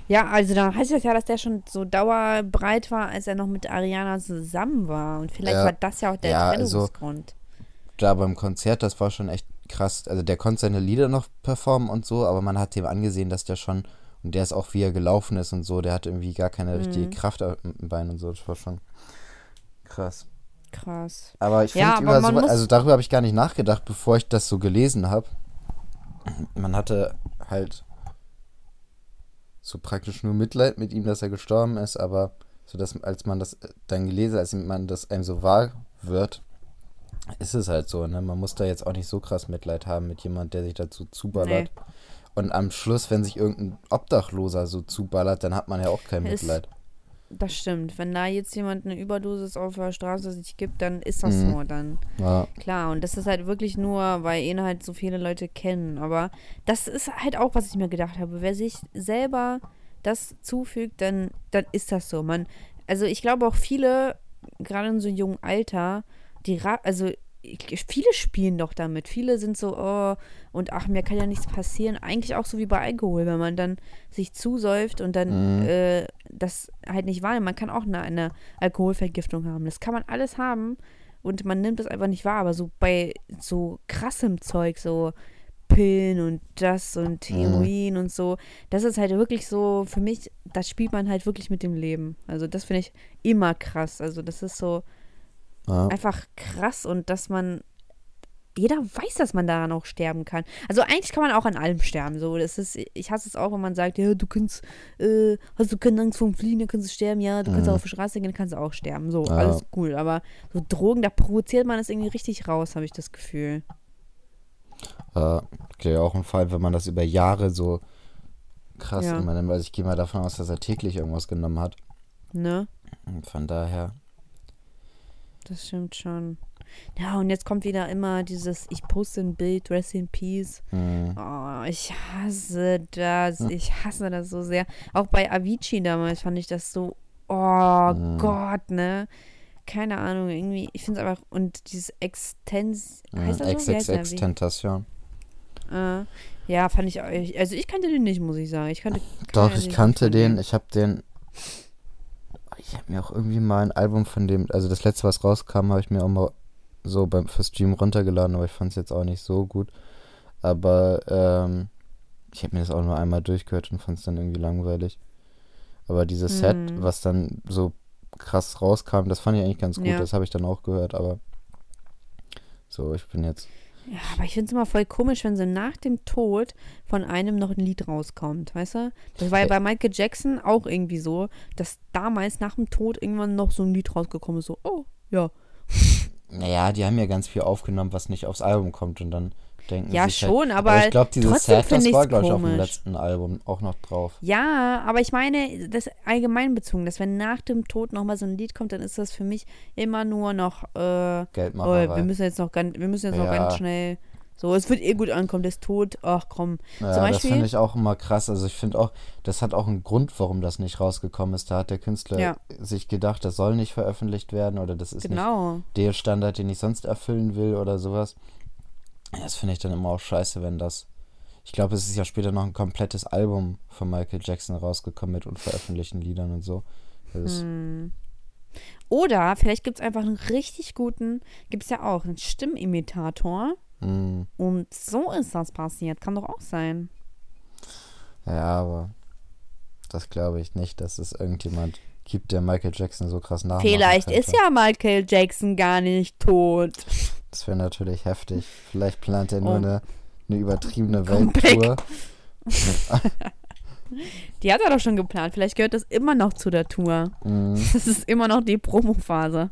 Ja, also dann heißt das ja, dass der schon so dauerbreit war, als er noch mit Ariana zusammen war. Und vielleicht Ja. war das ja auch der Ja, also- Trennungsgrund. Da beim Konzert, das war schon echt krass. Also der konnte seine Lieder noch performen und so, aber man hat dem angesehen, dass der schon, und der ist auch, wie er gelaufen ist und so, der hat irgendwie gar keine richtige Mhm. Kraft im Bein und so. Das war schon krass. Krass. Aber ich Ja, finde über man so, also darüber habe ich gar nicht nachgedacht, bevor ich das so gelesen habe. Man hatte halt so praktisch nur Mitleid mit ihm, dass er gestorben ist, aber so dass als man das dann gelesen, als man das einem so wahr wird, ist es halt so, ne? Man muss da jetzt auch nicht so krass Mitleid haben mit jemand, der sich dazu zuballert. Und am Schluss, wenn sich irgendein Obdachloser so zuballert, dann hat man ja auch kein Ist- Mitleid. Das stimmt. Wenn da jetzt jemand eine Überdosis auf der Straße sich gibt, dann ist das Mhm. so. Dann Ja, klar. Und das ist halt wirklich nur, weil ihn halt so viele Leute kennen. Aber das ist halt auch, was ich mir gedacht habe. Wer sich selber das zufügt, dann, dann ist das so. Man, also ich glaube auch viele, gerade in so einem jungen Alter, die also viele spielen doch damit. Viele sind so, oh, und ach, mir kann ja nichts passieren. Eigentlich auch so wie bei Alkohol, wenn man dann sich zusäuft und dann Mhm. äh, das halt nicht wahrnimmt. Man kann auch eine, eine Alkoholvergiftung haben. Das kann man alles haben und man nimmt das einfach nicht wahr. Aber so bei so krassem Zeug, so Pillen und das und Mhm. Heroin und so, das ist halt wirklich so, für mich, das spielt man halt wirklich mit dem Leben. Also das finde ich immer krass. Also das ist so ja. einfach krass und dass man jeder weiß, dass man daran auch sterben kann. Also eigentlich kann man auch an allem sterben. So, das ist, ich hasse es auch, wenn man sagt, ja, du kannst, äh, hast du keine Angst vom Fliehen, dann kannst du sterben, ja, du kannst Mhm. auch auf die Straße gehen, dann kannst du auch sterben. So, Ja. alles cool. Aber so Drogen, da provoziert man es irgendwie richtig raus, habe ich das Gefühl. Äh, okay, auch ein Fall, wenn man das über Jahre so krass Ja. immer nimmt. Also ich gehe mal davon aus, dass er täglich irgendwas genommen hat. Ne? Und von daher. Das stimmt schon. Ja, und jetzt kommt wieder immer dieses, ich poste ein Bild, Rest in Peace. Mh, Oh, ich hasse das. Ich hasse das so sehr. Auch bei Avicii damals fand ich das so, oh Hm. Gott, ne? Keine Ahnung, irgendwie, ich finde es einfach, und dieses Extens, heißt das so? Wie heißt der? XXX Wie? Tentation. Äh, ja, fand ich, also ich kannte den nicht, muss ich sagen. Ich kannte Doch, ich kannte den. Ich habe den. Ich habe mir auch irgendwie mal ein Album von dem, also das letzte, was rauskam, habe ich mir auch mal so beim für Stream runtergeladen, aber ich fand es jetzt auch nicht so gut. Aber ähm, ich habe mir das auch nur einmal durchgehört und fand es dann irgendwie langweilig. Aber dieses Set, Hm. was dann so krass rauskam, das fand ich eigentlich ganz gut. Ja. Das habe ich dann auch gehört, aber so, ich bin jetzt. Ja, aber ich finde es immer voll komisch, wenn so nach dem Tod von einem noch ein Lied rauskommt, weißt du? Das war ja Ä- bei Michael Jackson auch irgendwie so, dass damals nach dem Tod irgendwann noch so ein Lied rausgekommen ist, so, oh, ja. Naja, die haben ja ganz viel aufgenommen, was nicht aufs Album kommt und dann denken Ja, sich halt, schon, aber ich glaube, dieses Set, das war, glaube ich, auf dem letzten Album auch noch drauf. Ja, aber ich meine, das allgemein bezogen, dass wenn nach dem Tod nochmal so ein Lied kommt, dann ist das für mich immer nur noch, äh, oh, Geldmacherei. wir müssen jetzt noch ganz, wir müssen jetzt noch Ja. ganz schnell, so, es wird eh gut ankommen, der ist tot, ach komm. ja, Zum das Beispiel- finde ich auch immer krass. Also ich finde auch, das hat auch einen Grund, warum das nicht rausgekommen ist. Da hat der Künstler Ja. sich gedacht, das soll nicht veröffentlicht werden oder das ist Genau. nicht der Standard, den ich sonst erfüllen will oder sowas. Das finde ich dann immer auch scheiße, wenn das. Ich glaube, es ist ja später noch ein komplettes Album von Michael Jackson rausgekommen mit unveröffentlichten Liedern und so. Hm. Oder vielleicht gibt es einfach einen richtig guten, gibt es ja auch, einen Stimmimitator. mm, Und so ist das passiert. Kann doch auch sein. ja, aber das glaube ich nicht, dass es irgendjemand gibt, der Michael Jackson so krass nachmachen Vielleicht könnte. ist ja Michael Jackson gar nicht tot. Das wäre natürlich heftig. Vielleicht plant er nur Oh. eine, eine übertriebene. Welttour. Die hat er doch schon geplant. Vielleicht gehört das immer noch zu der Tour. Mm, Das ist immer noch die Promophase.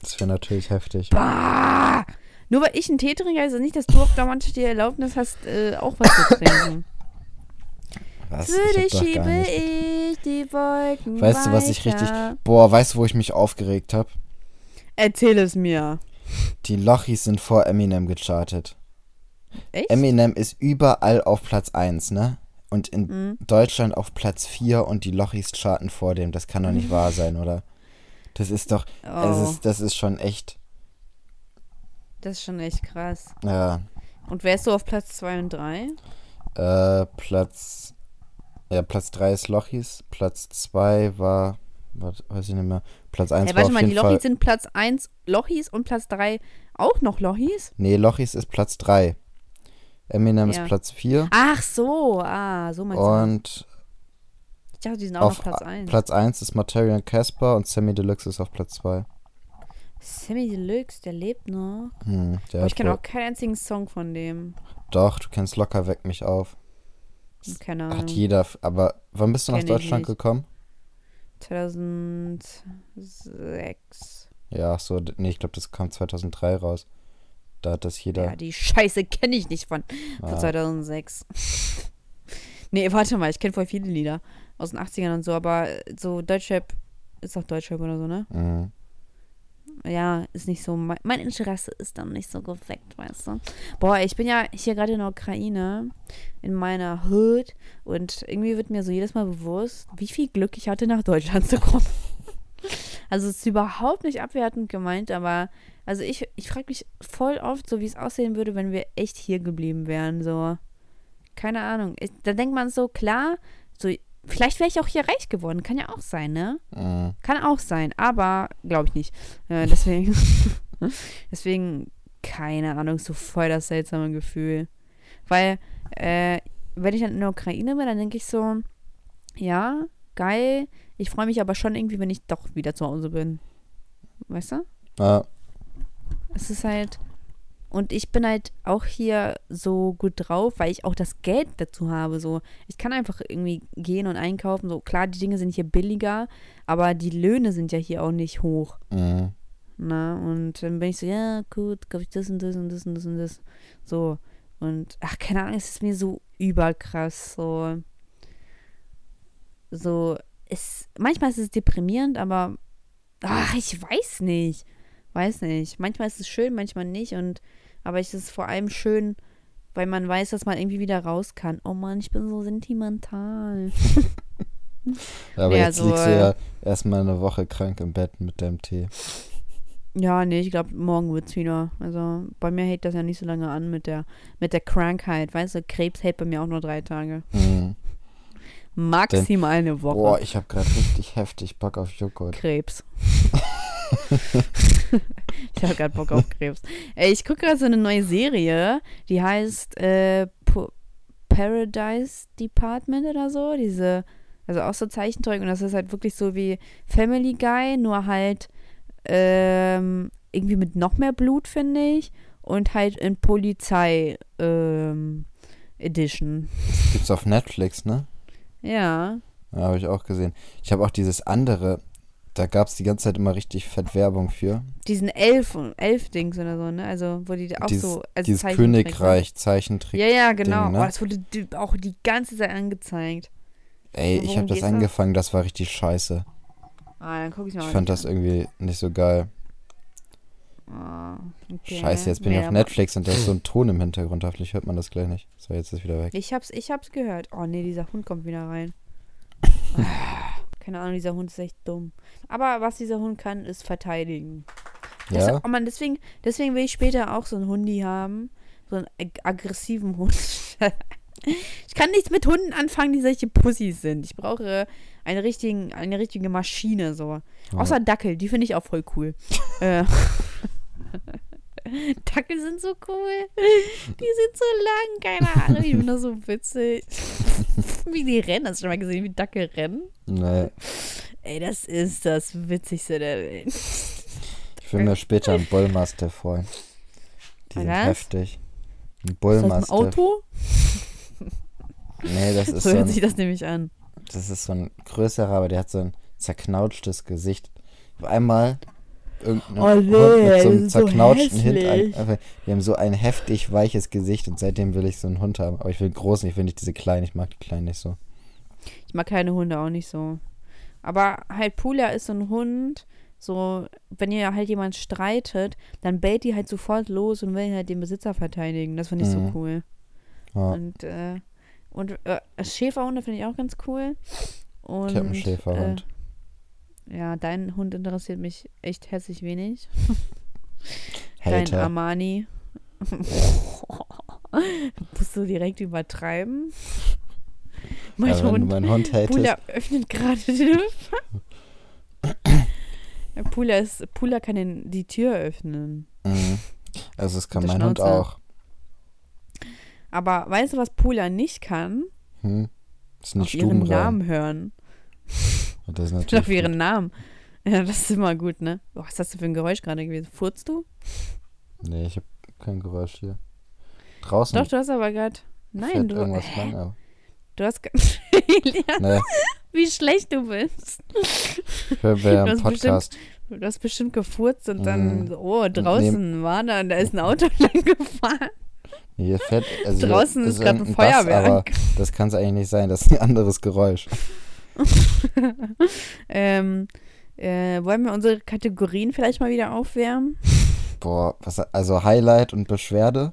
Das wäre natürlich heftig. Bah! Nur weil ich einen Tee trinke, heißt das nicht, dass du auf der Mannschaft die Erlaubnis hast, äh, auch was zu trinken. Was? Für dich doch gar schiebe nicht. ich die Wolken Weißt du, was ich richtig. Boah, weißt du, wo ich mich aufgeregt habe? Erzähl es mir. Die Lochis sind vor Eminem gechartet. Echt? Eminem ist überall auf Platz 1, ne? Und in Mhm. Deutschland auf Platz 4 und die Lochis charten vor dem. Das kann doch nicht wahr sein, oder? Das ist doch. Oh, Es ist, das ist schon echt. das ist schon echt krass. Ja. Und wärst du auf Platz 2 und 3? Äh, Platz Ja, Platz 3 ist Lochis, Platz 2 war, was, weiß ich nicht mehr, Platz 1 Hey, war warte auf mal, jeden die Fall, Lochis sind Platz 1 Lochis und Platz 3 auch noch Lochis? nee, Lochis ist Platz 3. Eminem Ja. ist Platz 4 Ach so, ah, so meinst du. und Ich dachte, die sind auch auf noch Platz a- 1. Platz 1 ist Materia und Casper und Sammy Deluxe ist auf Platz 2. Sammy Deluxe, der lebt noch. Hm, der Aber ich kenne auch keinen einzigen Song von dem. Doch, du kennst locker Weck mich auf. Keine Ahnung. Hat jeder, aber wann bist du nach Deutschland gekommen? 2006. Ja, so, d- nee, ich glaube, das kam 2003 raus. Da hat das jeder. Ja, die Scheiße kenne ich nicht von, von Ah. 2006. nee, warte mal, ich kenne voll viele Lieder aus den 80ern und so, aber so Deutschrap ist doch Deutschrap oder so, ne? Mhm. Ja, ist nicht so, mein, Interesse ist dann nicht so geweckt, weißt du? Boah, ich bin ja hier gerade in der Ukraine, in meiner Hood und irgendwie wird mir so jedes Mal bewusst, wie viel Glück ich hatte, nach Deutschland zu kommen. Also es ist überhaupt nicht abwertend gemeint, aber also ich, ich frage mich voll oft, so wie es aussehen würde, wenn wir echt hier geblieben wären, so. Keine Ahnung. Ich, da denkt man so, klar, so, vielleicht wäre ich auch hier reich geworden, kann ja auch sein, ne? Mhm. Kann auch sein, aber glaube ich nicht. Äh, deswegen, deswegen, keine Ahnung, so voll das seltsame Gefühl. Weil, äh, wenn ich dann in der Ukraine bin, dann denke ich so, ja, geil. Ich freue mich aber schon irgendwie, wenn ich doch wieder zu Hause bin. Weißt du? Ja, Es ist halt. Und ich bin halt auch hier so gut drauf, weil ich auch das Geld dazu habe. So, ich kann einfach irgendwie gehen und einkaufen. So, klar, die Dinge sind hier billiger, aber die Löhne sind ja hier auch nicht hoch. mhm. Na, und dann bin ich so, ja, gut, kaufe ich das und das und das und das und das. So. Und, ach, keine Ahnung, es ist mir so überkrass. So. So, es, manchmal ist es deprimierend, aber, ach, ich weiß nicht. Weiß nicht. Manchmal ist es schön, manchmal nicht. Und, aber es ist vor allem schön, weil man weiß, dass man irgendwie wieder raus kann. Oh Mann, ich bin so sentimental. aber Ja, jetzt so, liegst du äh, ja erstmal eine Woche krank im Bett mit deinem Tee. Ja, nee, ich glaube, morgen wird's wieder. Also bei mir hält das ja nicht so lange an mit der, mit der Krankheit. Weißt du, Krebs hält bei mir auch nur drei Tage. Mhm. Maximal eine Woche. Boah, ich habe gerade richtig heftig Bock auf Joghurt. Krebs. ich habe gerade Bock auf Krebs. Ey, ich gucke gerade so eine neue Serie, die heißt äh, Paradise Department oder so. Diese, also auch so Zeichentrick und das ist halt wirklich so wie Family Guy, nur halt ähm, irgendwie mit noch mehr Blut, finde ich. Und halt in Polizei ähm, Edition. Gibt's auf Netflix, ne? Ja. Ja, habe ich auch gesehen. Ich habe auch dieses andere, da gab es die ganze Zeit immer richtig fett Werbung für. Diesen Elf, Elf-Dings oder so, ne? Also, wo die auch dieses so. Also dieses Zeichentrick? Königreich Zeichentrick. Ja, ja, genau. Ding, ne? oh, das wurde auch die ganze Zeit angezeigt. Ey, ich habe das angefangen, das war richtig scheiße. Ah, dann guck ich mal. Ich fand das irgendwie nicht so geil. Ah, okay. Scheiße, jetzt bin Nee, ich auf Netflix und da ist so ein Ton im Hintergrund. Hoffentlich hört man das gleich nicht. So, jetzt ist wieder weg. Ich hab's, ich hab's gehört. Oh nee, dieser Hund kommt wieder rein. Keine Ahnung, dieser Hund ist echt dumm. Aber was dieser Hund kann, ist verteidigen. Das, Ja? oh Mann, deswegen, deswegen will ich später auch so einen Hundi haben. So einen ag aggressiven Hund. ich kann nichts mit Hunden anfangen, die solche Pussys sind. Ich brauche eine, richtigen, eine richtige Maschine, so. Außer Dackel, die finde ich auch voll cool. äh. Dackel sind so cool. Die sind so lang, keine Ahnung. Ich bin das so witzig. Wie die rennen. Hast du schon mal gesehen, wie Dackel rennen? Nee. Ey, das ist das Witzigste der Welt. Ich will mir später einen Bullmastiff holen. Die sind heftig. Ein Ist das ein. Auto? Nee, das ist So so hört ein, sich das nämlich an. das ist so ein größerer, aber der hat so ein zerknautschtes Gesicht. Auf einmal irgendein Oh Hund nee, mit so einem so zerknautschten hässlich. Hintern. einfach- Die haben so ein heftig weiches Gesicht und seitdem will ich so einen Hund haben. Aber ich will großen, ich will nicht diese kleinen, ich mag die kleinen nicht so. Ich mag keine Hunde auch nicht so. Aber halt Pula ist so ein Hund, so, wenn ihr halt jemand streitet, dann bellt die halt sofort los und will halt den Besitzer verteidigen. Das finde ich Mhm. so cool. Ja, Und, äh, und äh, Schäferhunde finde ich auch ganz cool. Und, ich habe einen Schäferhund. Ja, dein Hund interessiert mich echt herzlich wenig. Dein Hater. Armani. Musst du direkt übertreiben? Mein wenn Hund, du meinen Hund hatest, Pula öffnet gerade die Tür. Ja, Pula, ist, Pula kann den, die Tür öffnen. Mhm. Also das kann mein Hund Schnauze. auch. Aber weißt du, was Pula nicht kann? Hm? Ist ein Auf ihren. Namen hören. Das ist Auf natürlich ihren Namen. Ja, das ist immer gut, ne? Oh, was hast du für ein Geräusch gerade gewesen? Furzt du? Nee, ich habe kein Geräusch hier. Draußen Doch, du hast aber gerade. Nein, du, irgendwas hä? lang, aber. du hast. Elias, Nee, wie schlecht du bist. ja Du im hast Podcast. Du hast bestimmt gefurzt und dann so, oh, draußen war da, da ist ein Auto lang gefahren. Nee, Hier fährt, also Draußen ist gerade ein Bass, Feuerwerk. aber das kann es eigentlich nicht sein. Das ist ein anderes Geräusch. Ähm, äh, wollen wir unsere Kategorien vielleicht mal wieder aufwärmen? Boah, was, also Highlight und Beschwerde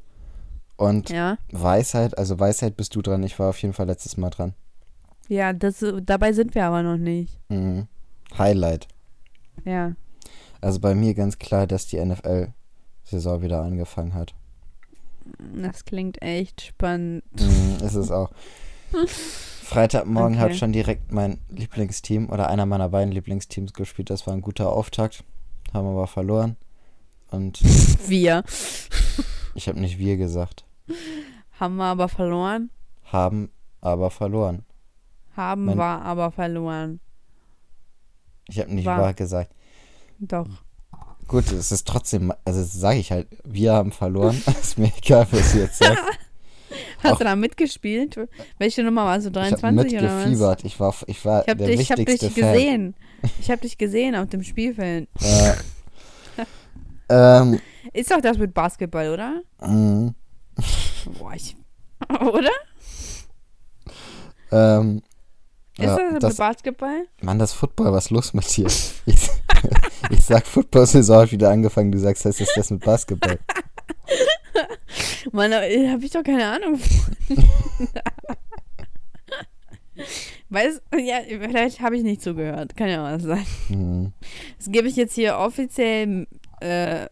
und Ja. Weisheit. Also Weisheit bist du dran. Ich war auf jeden Fall letztes Mal dran. Ja, das, dabei sind wir aber noch nicht. Mhm. Highlight. Ja. Also bei mir ganz klar, dass die NFL-Saison wieder angefangen hat. Das klingt echt spannend. Mhm, ist es auch. Freitagmorgen hat Okay. schon direkt mein Lieblingsteam oder einer meiner beiden Lieblingsteams gespielt. Das war ein guter Auftakt. Haben aber verloren. Und Wir ich habe nicht wir gesagt. haben wir aber verloren. Haben aber verloren. Haben Mein- wir aber verloren. Ich habe nicht War- wahr gesagt. Doch. Gut, es ist trotzdem, also sage ich halt, wir haben verloren. ist mir egal, was du jetzt sagst. Hast Auch- du da mitgespielt? Welche Nummer warst du? Ich habe 23 oder was? Ich war, ich war Ich habe der dich, ich hab wichtigste dich Fan. gesehen. Ich habe dich gesehen auf dem Spielfeld. Äh, ähm, Ist doch das mit Basketball, oder? mh, Boah, ich. Oder? ähm, Ist ja, das, das, mit Basketball? Mann, das Football, was ist los mit dir? Ich, ich sag, Football-Saison hat wieder angefangen. Du sagst, das ist das mit Basketball. Mann, da habe ich doch keine Ahnung von. Weiß, ja, vielleicht habe ich nicht zugehört. Kann ja was sein. Mhm. Das gebe ich jetzt hier offiziell äh,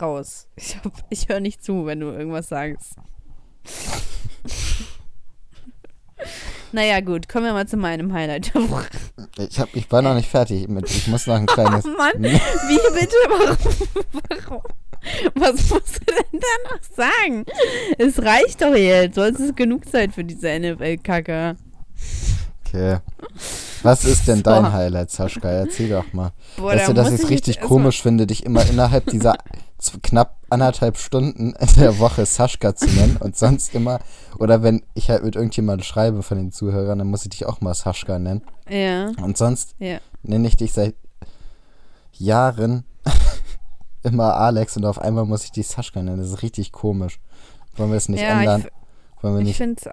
raus. Ich, hab- ich höre nicht zu, wenn du irgendwas sagst. naja, gut, kommen wir mal zu meinem Highlight der Woche. Ich, hab, ich war noch nicht fertig. Mit, ich muss noch ein kleines. Oh Mann, wie bitte? Warum? Warum? Was musst du denn da noch sagen? Es reicht doch jetzt. Sonst ist genug Zeit für diese NFL-Kacke. Okay. Was ist denn dein Boah. Highlight, Saschka? Erzähl doch mal. Boah, weißt du, dass ich es ich richtig jetzt komisch finde, dich immer innerhalb dieser knapp anderthalb Stunden der Woche Saschka zu nennen und sonst immer, oder wenn ich halt mit irgendjemandem schreibe von den Zuhörern, dann muss ich dich auch mal Saschka nennen. Ja, Und sonst ja. nenne ich dich seit Jahren immer Alex und auf einmal muss ich dich Saschka nennen. Das ist richtig komisch. Wollen wir es nicht Ja, ich ändern? f- Wollen wir Ich nicht, finde es.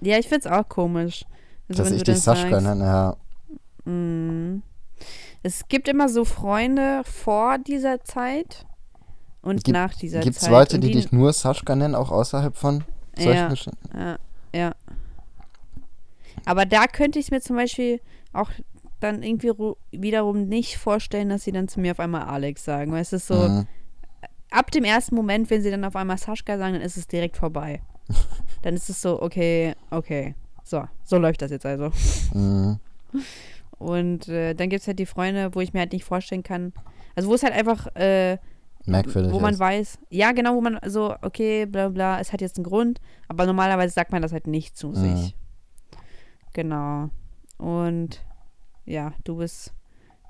Ja, ich finde es auch komisch. Also, dass ich dich das Saschka nenne? Ja. Mm. Es gibt immer so Freunde vor dieser Zeit und Gibt- nach dieser Gibt es Zeit. Leute, und die dich nur Saschka nennen, auch außerhalb von solchen Ja. Geschichten? Ja, ja. Aber da könnte ich mir zum Beispiel auch dann irgendwie ru- wiederum nicht vorstellen, dass sie dann zu mir auf einmal Alex sagen. Weil es ist so, Mhm. ab dem ersten Moment, wenn sie dann auf einmal Saschka sagen, dann ist es direkt vorbei. dann ist es so, okay, okay. So, so läuft das jetzt also. Mhm. Und äh, dann gibt es halt die Freunde, wo ich mir halt nicht vorstellen kann. Also wo es halt einfach, äh, Merkwürdig. wo man ist. weiß, ja genau, wo man so, okay, bla bla, es hat jetzt einen Grund, aber normalerweise sagt man das halt nicht zu Mhm. sich. Genau. Und ja, du bist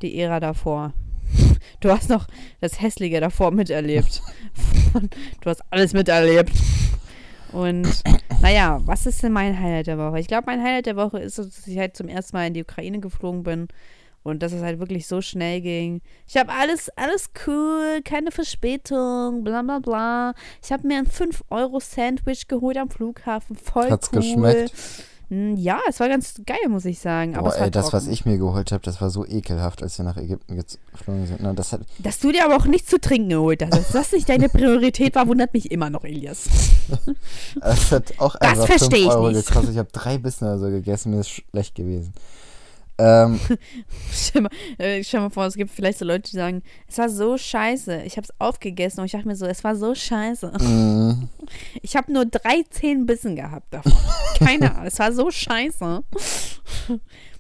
die Ära davor. Du hast noch das Hässliche davor miterlebt. du hast alles miterlebt. Und naja, was ist denn mein Highlight der Woche? Ich glaube, mein Highlight der Woche ist, dass ich halt zum ersten Mal in die Ukraine geflogen bin und dass es halt wirklich so schnell ging. Ich habe alles, alles cool, keine Verspätung, bla bla bla. Ich habe mir ein 5-Euro-Sandwich geholt am Flughafen, voll Hat's cool. geschmeckt? Mm, Ja, es war ganz geil, muss ich sagen. Aber Boah, ey, das, was ich mir geholt habe, das war so ekelhaft, als wir nach Ägypten geflogen sind. Ne? Das hat, Dass du dir aber auch nichts zu trinken geholt hast, dass das nicht deine Priorität war, wundert mich immer noch, Elias. das hat auch Das einfach versteh 5 ich Euro gekostet. Ich habe drei Bissen oder so gegessen, mir ist schlecht gewesen. Ähm, Stell mal, äh, stell mal vor, es gibt vielleicht so Leute, die sagen, es war so scheiße. Ich habe es aufgegessen und ich dachte mir so, es war so scheiße. mh, Ich habe nur 13 Bissen gehabt davon. Keine Ahnung. Es war so scheiße.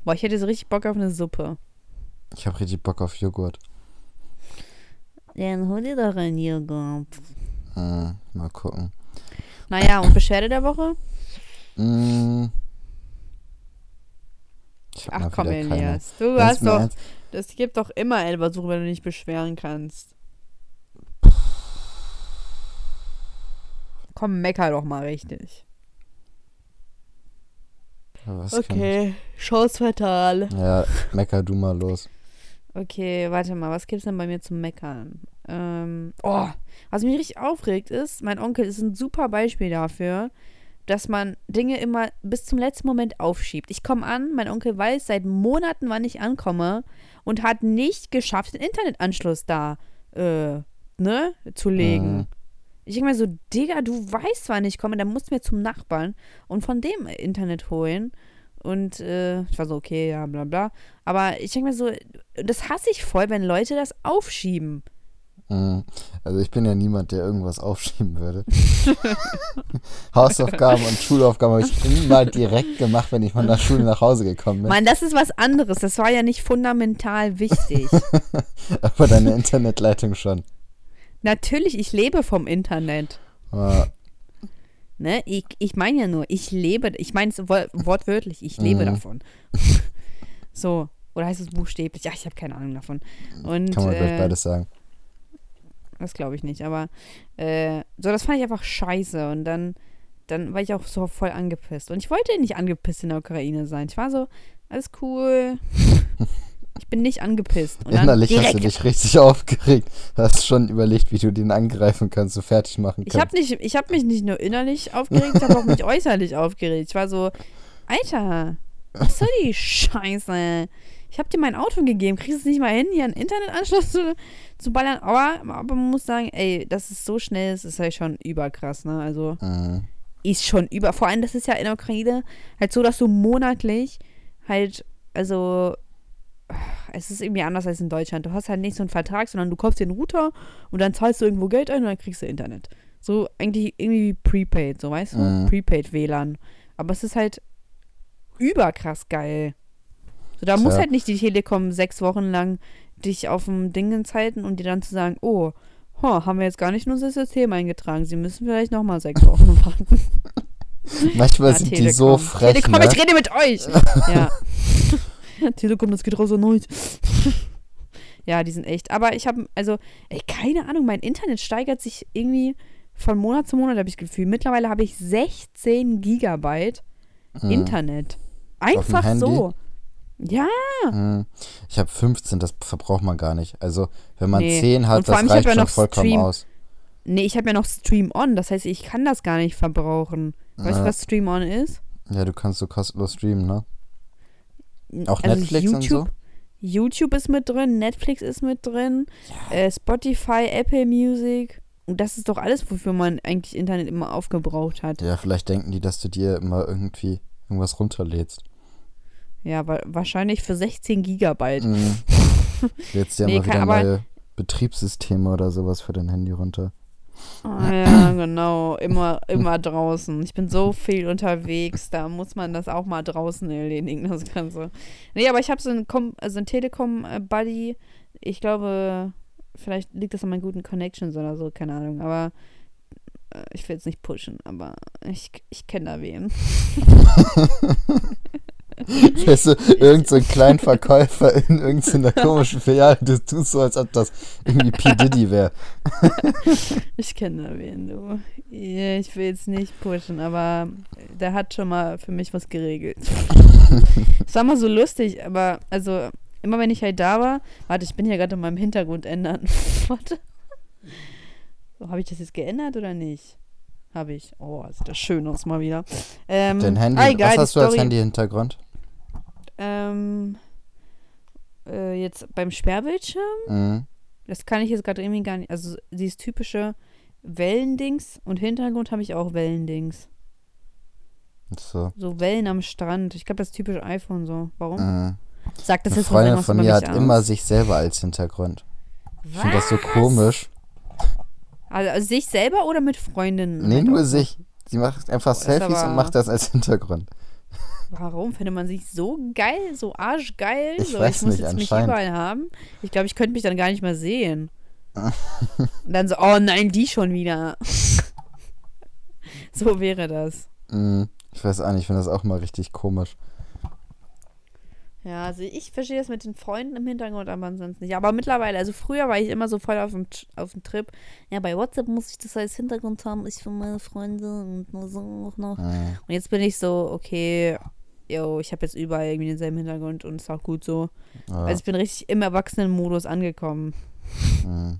Boah, ich hätte so richtig Bock auf eine Suppe. Ich habe richtig Bock auf Joghurt. Dann hol dir doch einen Joghurt. Hm, mal gucken. Naja, und Beschwerde der Woche? Hm. Ach komm. Elias. Du Wenn's hast doch. Das gibt doch immer etwas, worüber du dich beschweren kannst. Komm, mecker doch mal richtig. Kann Okay, Chance fatal. Ja, mecker du mal los. Okay, warte mal, was gibt's denn bei mir zum Meckern? Ähm, oh, was mich richtig aufregt ist, mein Onkel ist ein super Beispiel dafür, dass man Dinge immer bis zum letzten Moment aufschiebt. Ich komme an, mein Onkel weiß seit Monaten, wann ich ankomme und hat nicht geschafft, den Internetanschluss da, äh, ne, zu legen. Mhm. Ich denke mir so, Digga, du weißt, wann ich komme, dann musst du mir zum Nachbarn und von dem Internet holen. Und äh, ich war so, okay, ja, bla bla. Aber ich denke mir so, das hasse ich voll, wenn Leute das aufschieben. Mhm. Also ich bin ja niemand, der irgendwas aufschieben würde. Hausaufgaben und Schulaufgaben habe ich immer direkt gemacht, wenn ich von der Schule nach Hause gekommen bin. Mann, das ist was anderes. Das war ja nicht fundamental wichtig. Aber deine Internetleitung schon. Natürlich, ich lebe vom Internet. Aber, Ne? Ich, ich meine ja nur, ich lebe, ich meine es wo- wortwörtlich, ich lebe Mhm. davon. so. Oder heißt es buchstäblich? Ja, ich habe keine Ahnung davon. Und, kann man gleich äh, beides sagen. Das glaube ich nicht, aber äh, so, das fand ich einfach scheiße und dann, dann war ich auch so voll angepisst. Und ich wollte nicht angepisst in der Ukraine sein. Ich war so, alles cool. Ich bin nicht angepisst. Und Innerlich hast du dich richtig aufgeregt. Hast schon überlegt, wie du den angreifen kannst, so fertig machen ich kannst. habe nicht, ich habe mich nicht nur innerlich aufgeregt, ich habe auch mich äußerlich aufgeregt. Ich war so, Alter, was soll die Scheiße? Ich habe dir mein Auto gegeben, kriegst es nicht mal hin, hier einen Internetanschluss zu, zu ballern. Aber, aber man muss sagen, ey, das ist so schnell, das ist halt schon überkrass, ne? Also Mhm. ist schon über. Vor allem, das ist ja in der Ukraine halt so, dass du monatlich halt, also es ist irgendwie anders als in Deutschland. Du hast halt nicht so einen Vertrag, sondern du kaufst den Router und dann zahlst du irgendwo Geld ein und dann kriegst du Internet. So eigentlich irgendwie wie Prepaid, so weißt du? Mhm. Prepaid WLAN. Aber es ist halt überkrass geil. So, da muss Tja. halt nicht die Telekom sechs Wochen lang dich auf dem Dingen halten und dir dann zu sagen, oh, ho, haben wir jetzt gar nicht in unser System eingetragen. Sie müssen vielleicht nochmal sechs Wochen warten. Manchmal Ja, sind die Telekom. so frech, Telekom, ne? ich rede mit euch. ja. Telekom, das geht raus an euch. ja, die sind echt. Aber ich habe, also, ey, keine Ahnung, mein Internet steigert sich irgendwie von Monat zu Monat, habe ich das Gefühl. Mittlerweile habe ich 16 Gigabyte Mhm. Internet. Einfach so. Ja, Mhm. Ich habe 15, das verbraucht man gar nicht. Also, wenn man Nee. 10 hat, das reicht ja schon noch vollkommen Stream. aus. nee, ich habe ja noch Stream On. Das heißt, ich kann das gar nicht verbrauchen. Weißt du, Ja. was Stream On ist? Ja, du kannst so kostenlos streamen, ne? Auch Also Netflix und so? YouTube ist mit drin, Netflix ist mit drin, äh, Spotify, Apple Music. Und das ist doch alles, wofür man eigentlich Internet immer aufgebraucht hat. Ja, vielleicht denken die, dass du dir immer irgendwie irgendwas runterlädst. Ja, wa wahrscheinlich für 16 Gigabyte. Mhm. Jetzt ja Nee, mal wieder neue Betriebssysteme oder sowas für dein Handy runter. Ah, ja, genau. Immer, immer draußen. Ich bin so viel unterwegs, da muss man das auch mal draußen erledigen, das Ganze. Nee, aber ich habe so einen, Com also einen Telekom-Buddy. Ich glaube, vielleicht liegt das an meinen guten Connections oder so, keine Ahnung. Aber äh, ich will jetzt nicht pushen, aber ich, ich kenne da wen. Weißt du, irgend so ein kleiner Verkäufer in irgendeiner komischen Filiale, du tust so, als ob das irgendwie P. Diddy wäre. Ich kenne da wen, du. Ja, Ich will jetzt nicht pushen, aber der hat schon mal für mich was geregelt. Es war mal so lustig, aber also immer wenn ich halt da war, warte, ich bin hier gerade in meinem Hintergrund ändern. warte. So, habe ich das jetzt geändert oder nicht? Habe ich. Oh, sieht das schön aus mal wieder. Ähm, Dein Handy, ah, egal, was hast du als Handy-Hintergrund? Ähm, äh, jetzt beim Sperrbildschirm, Mhm. das kann ich jetzt gerade irgendwie gar nicht. Also dieses typische Wellendings und Hintergrund habe ich auch Wellendings. So. So Wellen am Strand. Ich glaube, das ist typisch iPhone so. Warum? Mhm. Sagt das Eine jetzt was Freundin von mir hat aus? immer sich selber als Hintergrund. Ich finde das so Was? komisch. Also, also sich selber oder mit Freundinnen? Nee, nur sich. Sie macht einfach ist Selfies und macht das als Hintergrund. Warum findet man sich so geil, so arschgeil? Ich so, weiß ich muss nicht, jetzt mich überall haben. Ich glaube, ich könnte mich dann gar nicht mehr sehen. Und dann so, oh nein, die schon wieder. so wäre das. Mm, Ich weiß auch nicht, ich finde das auch mal richtig komisch. Ja, also ich verstehe das mit den Freunden im Hintergrund, aber ansonsten nicht. Aber mittlerweile, also früher war ich immer so voll auf dem, auf dem Trip. Ja, bei WhatsApp muss ich das als Hintergrund haben, ich für meine Freunde und so auch noch. Mm, Und jetzt bin ich so, okay, yo, ich habe jetzt überall irgendwie denselben Hintergrund und ist auch gut so. ja, Also ich bin richtig im Erwachsenenmodus angekommen. mm.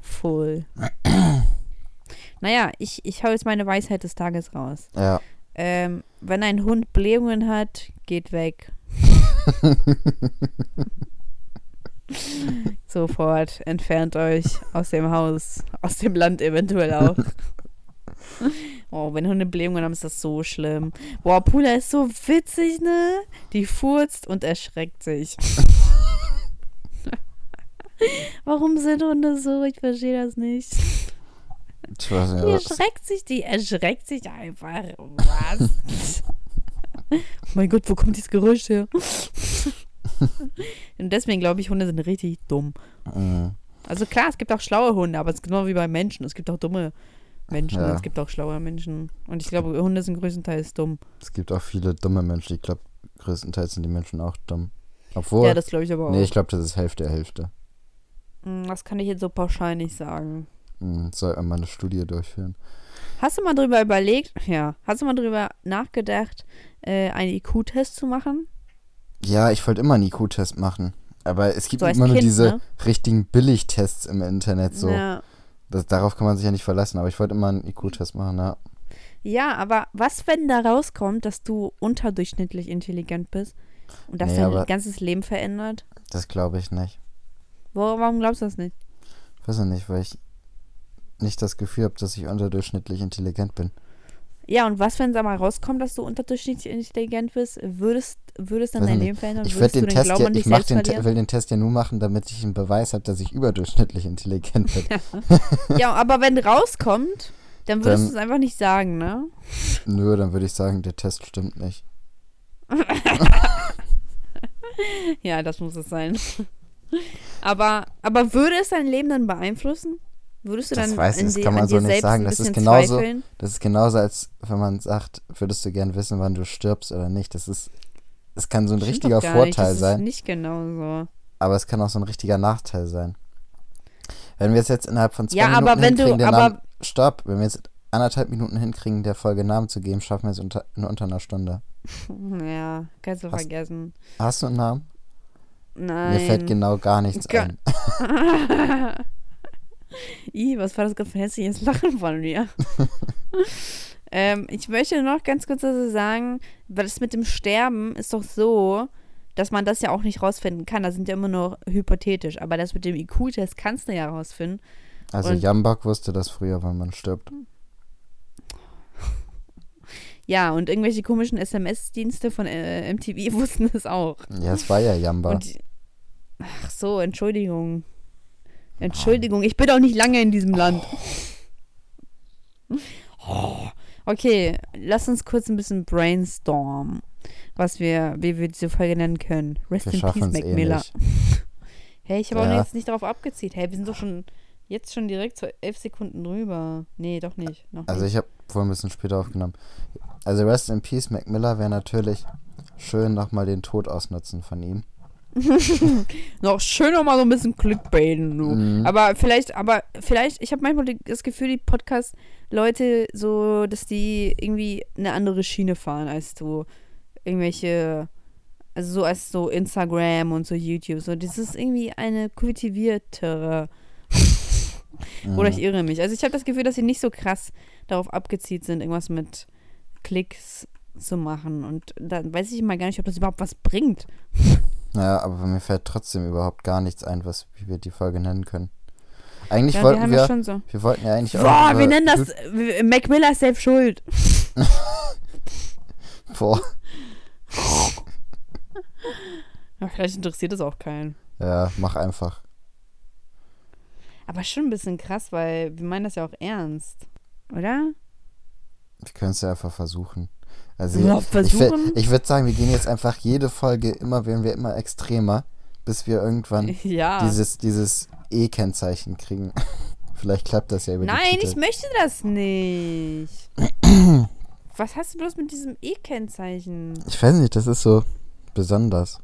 Voll. naja, ich, ich hau jetzt meine Weisheit des Tages raus. ja. Ähm, wenn ein Hund Blähungen hat, geht weg. Sofort entfernt euch aus dem Haus, aus dem Land eventuell auch. Oh, wenn Hunde Blähungen haben, ist das so schlimm. Boah, Pula ist so witzig, ne? Die furzt und erschreckt sich. Warum sind Hunde so? Ich verstehe das nicht. Ich weiß nicht, Die erschreckt sich, die erschreckt sich einfach. Was? oh mein Gott, wo kommt dieses Geräusch her? Und deswegen glaube ich, Hunde sind richtig dumm. Mm, Also klar, es gibt auch schlaue Hunde, aber es ist genau wie bei Menschen. Es gibt auch dumme Menschen, Ja. es gibt auch schlaue Menschen. Und ich glaube, Hunde sind größtenteils dumm. Es gibt auch viele dumme Menschen. Ich glaube, größtenteils sind die Menschen auch dumm. Obwohl, Ja, das glaube ich aber auch. nee, ich glaube, das ist Hälfte, Hälfte. Hm, Das kann ich jetzt so pauschal nicht sagen. Mm, Soll mal eine Studie durchführen. Hast du mal drüber überlegt, ja, hast du mal drüber nachgedacht, äh, einen IQ-Test zu machen? Ja, ich wollte immer einen IQ-Test machen. Aber es gibt So immer nur Kind, diese ne? richtigen Billigtests im Internet. So. Ja. Das, darauf kann man sich ja nicht verlassen. Aber ich wollte immer einen IQ-Test machen, ja. Ja, aber was, wenn da rauskommt, dass du unterdurchschnittlich intelligent bist und das Nee, dein ganzes Leben verändert? Das glaube ich nicht. Wo, warum glaubst du das nicht? Weiß ich nicht, weil ich nicht das Gefühl habe, dass ich unterdurchschnittlich intelligent bin. Ja, und was, wenn es aber rauskommt, dass du unterdurchschnittlich intelligent bist? Würdest, würdest dann Weiß dein nicht. Leben verändern? Ich Würdest den Glauben ja, ich den, Te- will den Test ja nur machen, damit ich einen Beweis habe, dass ich überdurchschnittlich intelligent bin. Ja, aber wenn rauskommt, dann würdest du es einfach nicht sagen, ne? Nö, dann würde ich sagen, der Test stimmt nicht. Ja, das muss es sein. aber, aber würde es dein Leben dann beeinflussen? Würdest du Das dann weiß ich, das kann man an so nicht sagen. Das ist genauso- zweifeln? Das ist genauso, als wenn man sagt, würdest du gern wissen, wann du stirbst oder nicht. Das ist, es kann so ein Stimmt richtiger gar nicht, Vorteil das sein, Ist nicht genau so. aber es kann auch so ein richtiger Nachteil sein. Wenn wir es jetzt innerhalb von zwei Ja, Minuten aber wenn du- hinkriegen, den aber- Namen, stopp, wenn wir jetzt anderthalb Minuten hinkriegen, der Folge Namen zu geben, schaffen wir es unter, in unter einer Stunde. Ja, kannst du Hast- vergessen. Hast du einen Namen? Nein. Mir fällt genau gar nichts Ga- ein. Ih, was war das gerade für ein hässliches Lachen von mir? ähm, ich möchte noch ganz kurz dazu sagen, weil das mit dem Sterben ist doch so, dass man das ja auch nicht rausfinden kann. Das sind ja immer nur hypothetisch. Aber das mit dem IQ-Test kannst du ja rausfinden. Also Und- Jambak wusste das früher, wann man stirbt. Ja, und irgendwelche komischen SMS-Dienste von äh, MTV wussten es auch. Ja, es war ja Jamba. Und ach so, Entschuldigung. Entschuldigung, ich bin auch nicht lange in diesem Land. Oh, Okay, lass uns kurz ein bisschen brainstormen, was wir, wie wir diese Folge nennen können. Rest wir in Peace, Mac eh Miller. nicht. Hey, ich habe auch Ja. jetzt nicht darauf abgezielt. Hey, wir sind doch schon jetzt schon direkt zu elf Sekunden drüber. Nee, doch nicht. Noch Also nicht. ich habe vorhin ein bisschen später aufgenommen. Also Rest in Peace, Mac Miller wäre natürlich schön nochmal den Tod ausnutzen von ihm. Noch schön noch mal so ein bisschen Clickbaiten, du. Mhm. Aber vielleicht, aber vielleicht, ich habe manchmal das Gefühl, die Podcast-Leute so, dass die irgendwie eine andere Schiene fahren als so irgendwelche, also so als so Instagram und so YouTube. So, das ist irgendwie eine kultiviertere. Oder ich irre mich. Also ich habe das Gefühl, dass sie nicht so krass darauf abgezielt sind, irgendwas mit Klicks zu machen. Und dann weiß ich mal gar nicht, ob das überhaupt was bringt. Ja, aber mir fällt trotzdem überhaupt gar nichts ein, was wie wir die Folge nennen können. Eigentlich Ja, wir wollten wir, ja wir, schon so. wollten ja eigentlich auch Boah, wir nennen das. Mac Miller ist selbst schuld. Boah, Ja, vielleicht interessiert es auch keinen. ja, mach einfach. Aber schon ein bisschen krass, weil wir meinen das ja auch ernst. Oder? Wir können es ja einfach versuchen. Also Ja, ich, ich würde sagen, wir gehen jetzt einfach jede Folge immer, werden wir immer extremer, bis wir irgendwann Ja. dieses, dieses E-Kennzeichen kriegen. Vielleicht klappt das ja über Nein, die ich Titel. möchte das nicht. Was hast du bloß mit diesem E-Kennzeichen? Ich weiß nicht, das ist so besonders.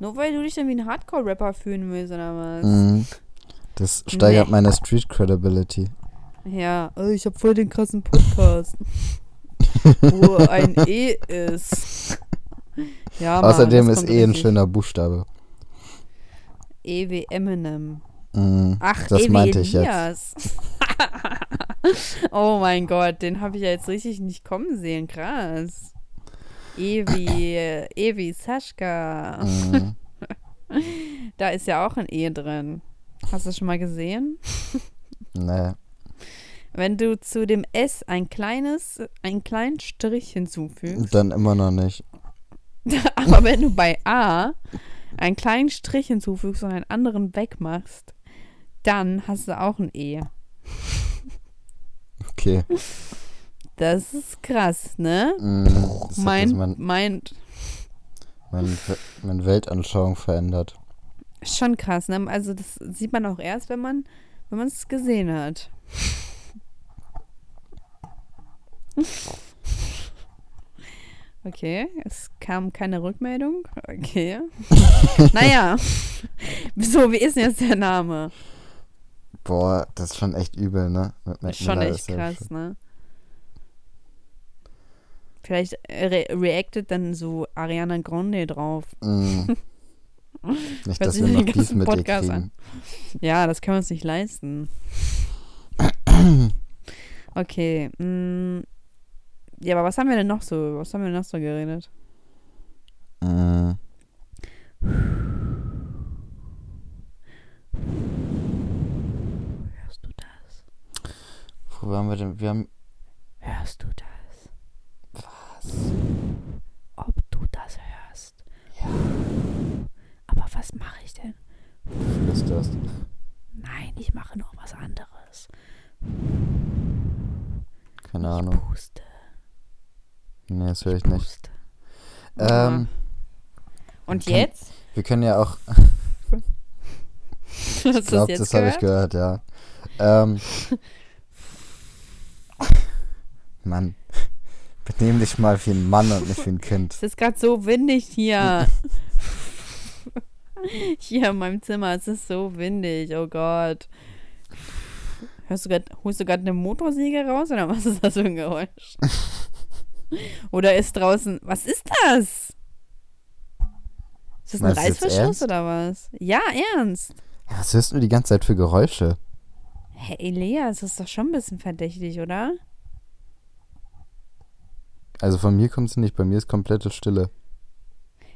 Nur weil du dich dann wie ein Hardcore-Rapper fühlen willst, oder was? Mhm. Das steigert Nee. meine Street Credibility. Ja, oh, ich habe voll den krassen Podcast. wo ein E ist. Ja, Mann, Außerdem ist E ein schöner Buchstabe. E wie Eminem. Mhm. Ach, das E meinte ich jetzt. Oh mein Gott, den habe ich ja jetzt richtig nicht kommen sehen. Krass. E wie, e wie Sascha. Mhm. Da ist ja auch ein E drin. Hast du das schon mal gesehen? Nee. Wenn du zu dem S ein kleines, einen kleinen Strich hinzufügst, Dann immer noch nicht. aber wenn du bei A einen kleinen Strich hinzufügst und einen anderen wegmachst, dann hast du auch ein E. Okay. Das ist krass, ne? Hat Mein, mein, mein, mein, meine Weltanschauung verändert. schon krass, ne? Also das sieht man auch erst, wenn man, wenn man es gesehen hat. Okay, es kam keine Rückmeldung. Okay. naja. So, wie ist denn jetzt der Name? Boah, das ist schon echt übel, ne? Mit Mac Schon Miller echt ja krass, schon- ne? Vielleicht re reactet dann so Ariana Grande drauf. Mhm. Nicht, dass wir noch Beef mit ihr Podcast kriegen. Ja, das können wir uns nicht leisten. Okay. mm, ja, aber was haben wir denn noch so? Was haben wir denn noch so geredet? Mhm. Hörst du das? Wo waren wir denn? Wir haben. Hörst du das? Was? Ob du das hörst? Ja. Aber was mache ich denn? Flüsterst. Nein, ich mache noch was anderes. Keine Ich Ahnung. puste. Nee, das höre ich nicht. Puste. Ähm, Und kann- jetzt? wir können ja auch. Hast Ich glaube, jetzt das habe ich gehört? gehört, ja. Ähm. Mann. Benehm dich mal wie ein Mann und nicht wie ein Kind. Es ist gerade so windig hier. hier in meinem Zimmer. Es ist so windig. Oh Gott. Hörst du grad, holst du gerade eine Motorsäge raus oder was ist das für ein Geräusch? Oder ist draußen. Was ist das? Ist das ein Meinst du jetzt Reißverschluss ernst? oder was? Ja, ernst. Ja, was hörst du die ganze Zeit für Geräusche? Hey, Elias, das ist doch schon ein bisschen verdächtig, oder? Also von mir kommt es nicht, bei mir ist komplette Stille.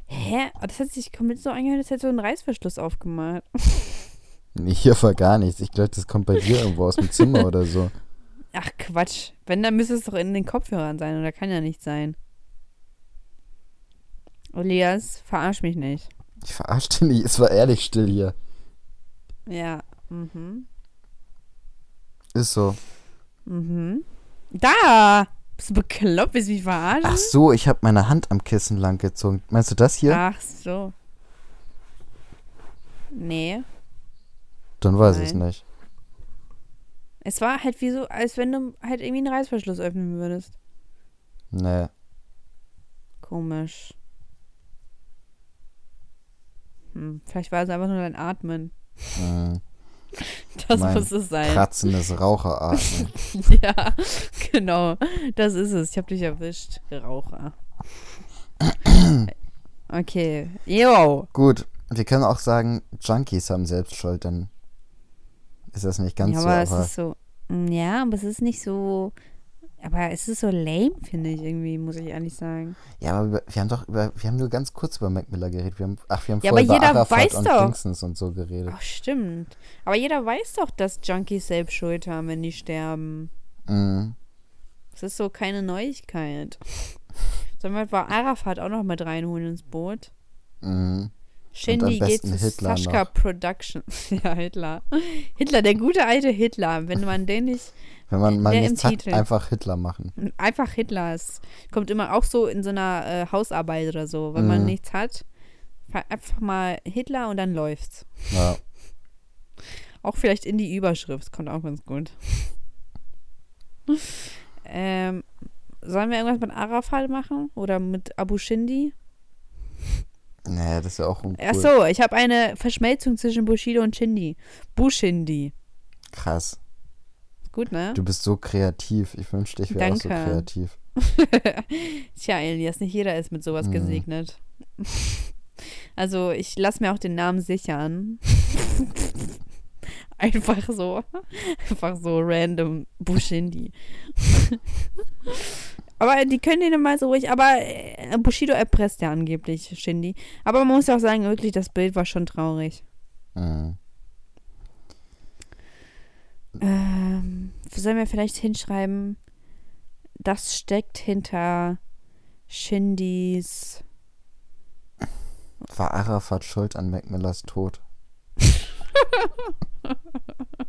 Hä? Oh, Das hat sich komplett so angehört, als hätte so ein Reißverschluss aufgemacht. Nee, hier war gar nichts. Ich glaube, das kommt bei dir irgendwo aus dem Zimmer oder so. Ach Quatsch. Wenn, dann müsste es doch in den Kopfhörern sein, oder kann ja nicht sein. Elias, verarsch mich nicht. Ich verarsche dich nicht, es war ehrlich still hier. Ja. Mhm. Ist so. Mhm. Da! Bist du bekloppt? Willst du mich verarschen? Ach so, ich habe meine Hand am Kissen lang gezogen. Meinst du das hier? Ach so. Nee. Dann weiß ich Nein. nicht. Es war halt wie so, als wenn du halt irgendwie einen Reißverschluss öffnen würdest. Nee. Komisch. Hm, vielleicht war es einfach nur dein Atmen. Mhm. Das Mein muss es sein. Kratzendes Raucheratmen. Ja, genau. Das ist es. Ich habe dich erwischt, Raucher. Okay. Jo. Gut, wir können auch sagen, Junkies haben selbst Schuld, dann ist das nicht ganz ja, so. aber es ist so. mm, Ja, aber es ist nicht so. Aber es ist so lame, finde ich irgendwie, muss ich ehrlich sagen. ja, aber wir haben doch über, wir haben nur ganz kurz über Mac Miller geredet. Wir haben, ach, wir haben Ja, voll aber über jeder Arafat weiß und doch. Kingsons und so geredet. Ach, stimmt. Aber jeder weiß doch, dass Junkies selbst Schuld haben, wenn die sterben. Mhm. Das ist so keine Neuigkeit. Sollen wir etwa Arafat auch noch mit reinholen ins Boot? Mhm. Shindy geht zu Hitler Sascha noch. Production. ja, Hitler. Hitler, der gute alte Hitler. Wenn man den nicht Wenn man mal nichts hat, Titel. einfach Hitler machen. einfach Hitler ist, kommt immer auch so in so einer äh, Hausarbeit oder so. Wenn man Mhm. nichts hat, fa- einfach mal Hitler und dann läuft's. Ja. Auch vielleicht in die Überschrift, kommt auch ganz gut. ähm, sollen wir irgendwas mit Arafat machen? Oder mit Abu Shindi? Nee, das ist ja auch uncool. Ach so, ich habe eine Verschmelzung zwischen Bushido und Shindi. Bushindi. Krass. Gut, ne? Du bist so kreativ. Ich wünschte, ich wäre auch so kreativ. Tja, Elias, nicht jeder ist mit sowas Mhm. gesegnet. Also, ich lasse mir auch den Namen sichern. Einfach so. Einfach so random Bushindi. Aber die können den mal so ruhig. Aber äh, Bushido erpresst ja angeblich Shindy. Aber man muss ja auch sagen, wirklich, das Bild war schon traurig. Mhm. Ähm, sollen wir vielleicht hinschreiben, das steckt hinter Shindys. War Arafat schuld an Mac Millers Tod?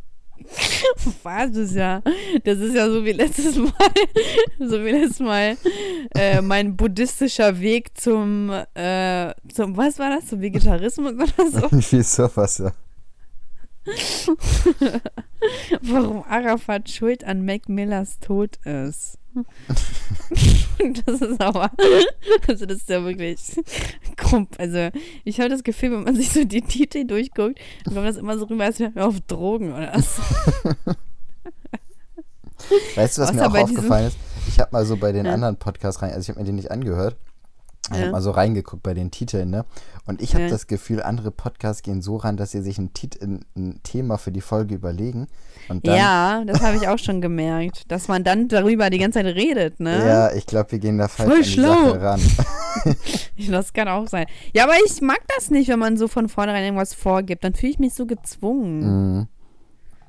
Was ist ja, das ist ja so wie letztes Mal, so wie letztes Mal äh, mein buddhistischer Weg zum, äh, zum, was war das, zum Vegetarismus oder so? Wie sowas, ja. Warum Arafat schuld an Mac Millers Tod ist. das ist aber, also das ist ja wirklich krumm. Also ich habe das Gefühl, wenn man sich so die Titel durchguckt, dann kommt das immer so rüber, als wäre man auf Drogen oder so. Weißt du, was mir Außer auch bei diesem- aufgefallen ist? Ich habe mal so bei den Ja. anderen Podcasts rein, also ich habe mir die nicht angehört. Ich Ja. habe mal so reingeguckt bei den Titeln, ne? Und ich habe Ja. das Gefühl, andere Podcasts gehen so ran, dass sie sich ein, Tit ein, Thema für die Folge überlegen. Und dann, ja, das habe ich auch schon gemerkt, dass man dann darüber die ganze Zeit redet, ne? Ja, ich glaube, wir gehen da falsch Voll an die schlau. Sache ran. Das kann auch sein. Ja, aber ich mag das nicht, wenn man so von vornherein irgendwas vorgibt. Dann fühle ich mich so gezwungen. Mhm.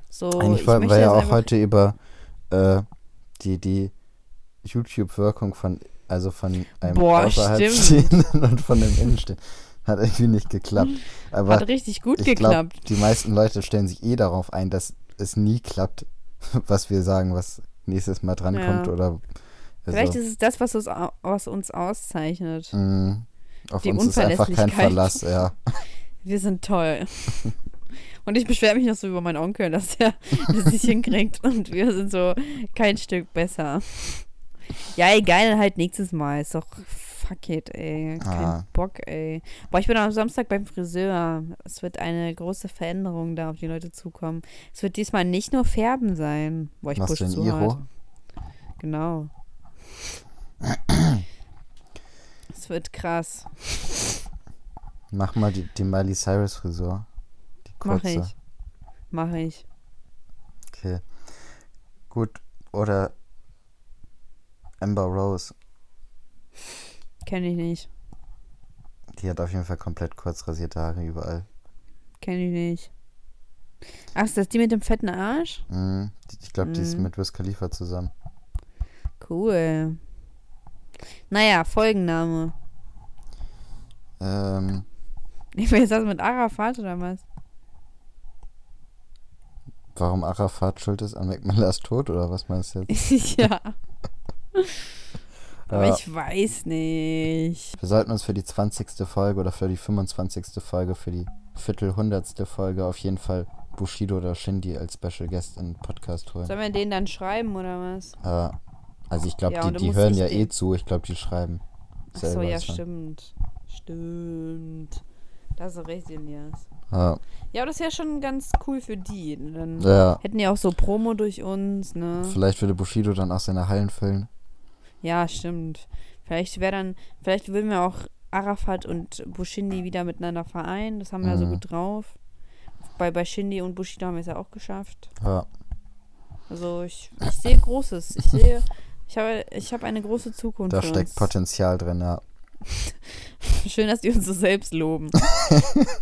So, Eigentlich ich wollten wir ja auch heute über äh, die, die YouTube-Wirkung von, also von einem Boah, außerhalb stehenden und von dem Innenstehenden. Hat irgendwie nicht geklappt. Aber Hat richtig gut geklappt. die meisten Leute stellen sich eh darauf ein, dass es nie klappt, was wir sagen, was nächstes Mal drankommt Ja. oder also, Vielleicht ist es das, was uns, was uns auszeichnet. mh, auf die uns ist einfach kein. Verlass, ja. Wir sind toll. Und ich beschwere mich noch so über meinen Onkel, dass er das nicht hinkriegt. Und wir sind so kein Stück besser. Ja, egal, dann halt nächstes Mal. Ist doch fuck it, ey. Kein Ah. Bock, ey. Boah, ich bin am Samstag beim Friseur. Es wird eine große Veränderung da auf die Leute zukommen. Es wird diesmal nicht nur Färben sein. Boah, ich du ein zu Iro? hart. Genau. Es wird krass. Mach mal die, die Miley Cyrus Frisur. Die Mach kurze. ich. Mach ich. Okay. Gut. Oder Amber Rose. Kenne ich nicht. Die hat auf jeden Fall komplett kurz rasierte Haare überall. Kenne ich nicht. Ach, ist das die mit dem fetten Arsch? Mhm. Ich glaube, die ist Mhm. mit Wiz Khalifa zusammen. Cool. Naja, Folgenname. Ähm, Ich will jetzt das mit Arafat oder was? warum Arafat schuld ist an Mac Millers Tod oder was meinst du jetzt? ja. Aber Ja. ich weiß nicht. Wir sollten uns für die 20. Folge oder für die 25. Folge, für die Viertelhundertste Folge auf jeden Fall Bushido oder Shindy als Special Guest in den Podcast holen. Sollen wir den dann schreiben oder was? Äh, also ich glaube, Ja, die, die hören ja eh zu. Ich glaube, die schreiben. Ach so, selber ja, schon. stimmt. Stimmt. Da hast du recht, Elias. Ja, Ja, aber das wäre schon ganz cool für die. Dann ja. hätten die auch so Promo durch uns, ne? Vielleicht würde Bushido dann auch seine Hallen füllen. Ja, stimmt. Vielleicht wäre dann, vielleicht würden wir auch Arafat und Bushindi wieder miteinander vereinen. Das haben wir ja so Mhm. gut drauf. Bei, bei Shindy und Bushido haben wir es ja auch geschafft. Ja. Also ich, ich sehe Großes. Ich sehe, ich habe, ich habe eine große Zukunft. Da steckt uns. Potenzial drin, ja. Schön, dass die uns so selbst loben.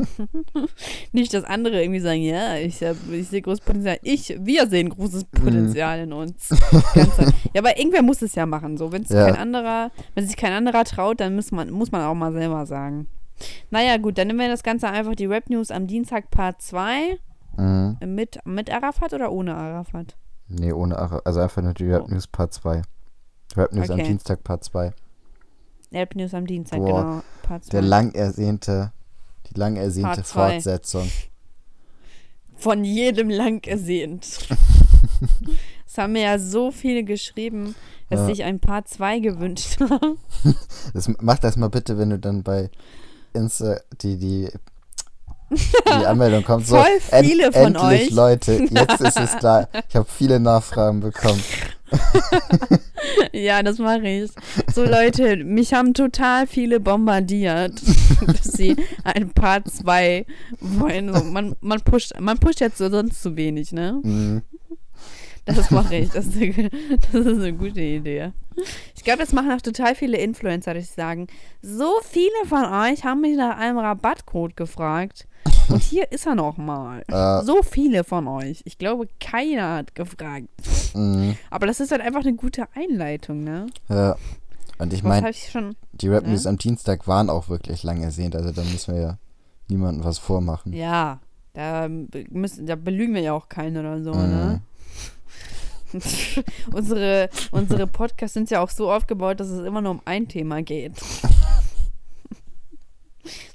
Nicht, dass andere irgendwie sagen, ja, ich, hab, ich sehe großes Potenzial. Ich, wir sehen großes Mhm. Potenzial in uns. Ja, aber irgendwer muss es ja machen. So, wenn es Ja. kein anderer, wenn sich kein anderer traut, dann muss man, muss man auch mal selber sagen. Naja, gut, dann nehmen wir das Ganze einfach die Rap News am Dienstag Part 2 Mhm. mit, mit Arafat oder ohne Arafat? Nee, ohne Ara. Also einfach nur die Rap Oh. News Part 2. Rap News am Okay. Dienstag Part 2. Rap News am Dienstag, Boah, genau. Part 2. Der lang ersehnte, die lang ersehnte Part zwei. Fortsetzung. Von jedem lang ersehnt. Es haben mir ja so viele geschrieben, dass Ja. sich ein Part 2 gewünscht haben. Das, mach das mal bitte, wenn du dann bei Insta die, die, die Anmeldung kommt. So, Voll viele von endlich, euch. Leute, jetzt ist es da. Ich habe viele Nachfragen bekommen. Ja, das mache ich. So Leute, mich haben total viele bombardiert, dass sie ein Part 2 wollen. So, man, man, pusht, man pusht jetzt so sonst zu wenig, ne? Mhm. Das mache ich. Das ist, eine, das ist eine gute Idee. Ich glaube, das machen auch total viele Influencer, dass sie sagen, so viele von euch haben mich nach einem Rabattcode gefragt. Und hier ist er nochmal. Äh, So viele von euch. Ich glaube, keiner hat gefragt. mhm. Aber das ist halt einfach eine gute Einleitung, ne? Ja. Und ich meine, die Rap? News am Dienstag waren auch wirklich lang ersehnt. Also da müssen wir ja niemandem was vormachen. Ja, da, müssen, da belügen wir ja auch keinen oder so, Mhm. ne? unsere, unsere Podcasts sind ja auch so aufgebaut, dass es immer nur um ein Thema geht.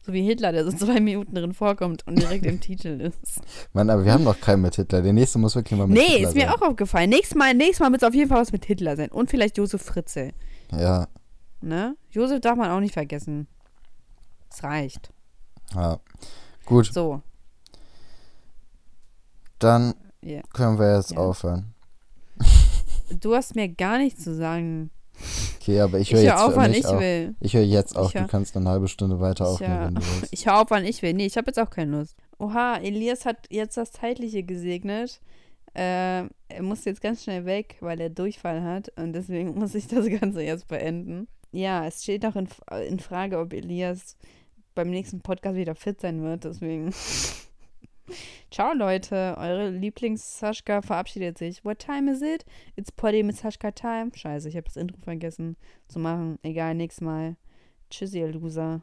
so wie Hitler, der so zwei Minuten drin vorkommt und direkt im Titel ist. Mann, aber wir haben noch keinen mit Hitler. Der nächste muss wirklich mal mit Nee, Hitler ist mir sein. auch aufgefallen. Nächstes Mal, nächstes Mal wird es auf jeden Fall was mit Hitler sein. Und vielleicht Josef Fritze. Ja, Ne? Josef darf man auch nicht vergessen. Es reicht. ja. Gut, So. dann Ja. können wir jetzt Ja. aufhören. Du hast mir gar nichts zu sagen. Okay, aber ich höre höre jetzt auf, wann ich auf. will. Ich höre jetzt auf. Ich hör- Du kannst eine halbe Stunde weiter aufnehmen, wenn du willst. Ich höre auf, wann ich will. Nee, ich habe jetzt auch keine Lust. Oha, Elias hat jetzt das Zeitliche gesegnet. Äh, er muss jetzt ganz schnell weg, weil er Durchfall hat. Und deswegen muss ich das Ganze jetzt beenden. Ja, es steht noch in, in Frage, ob Elias beim nächsten Podcast wieder fit sein wird. Deswegen. Ciao, Leute. Eure Lieblings-Saschka verabschiedet sich. What time is it? It's Potty mit Saschka Time. Scheiße, ich habe das Intro vergessen zu machen. Egal, nächstes Mal. Tschüss, ihr Loser.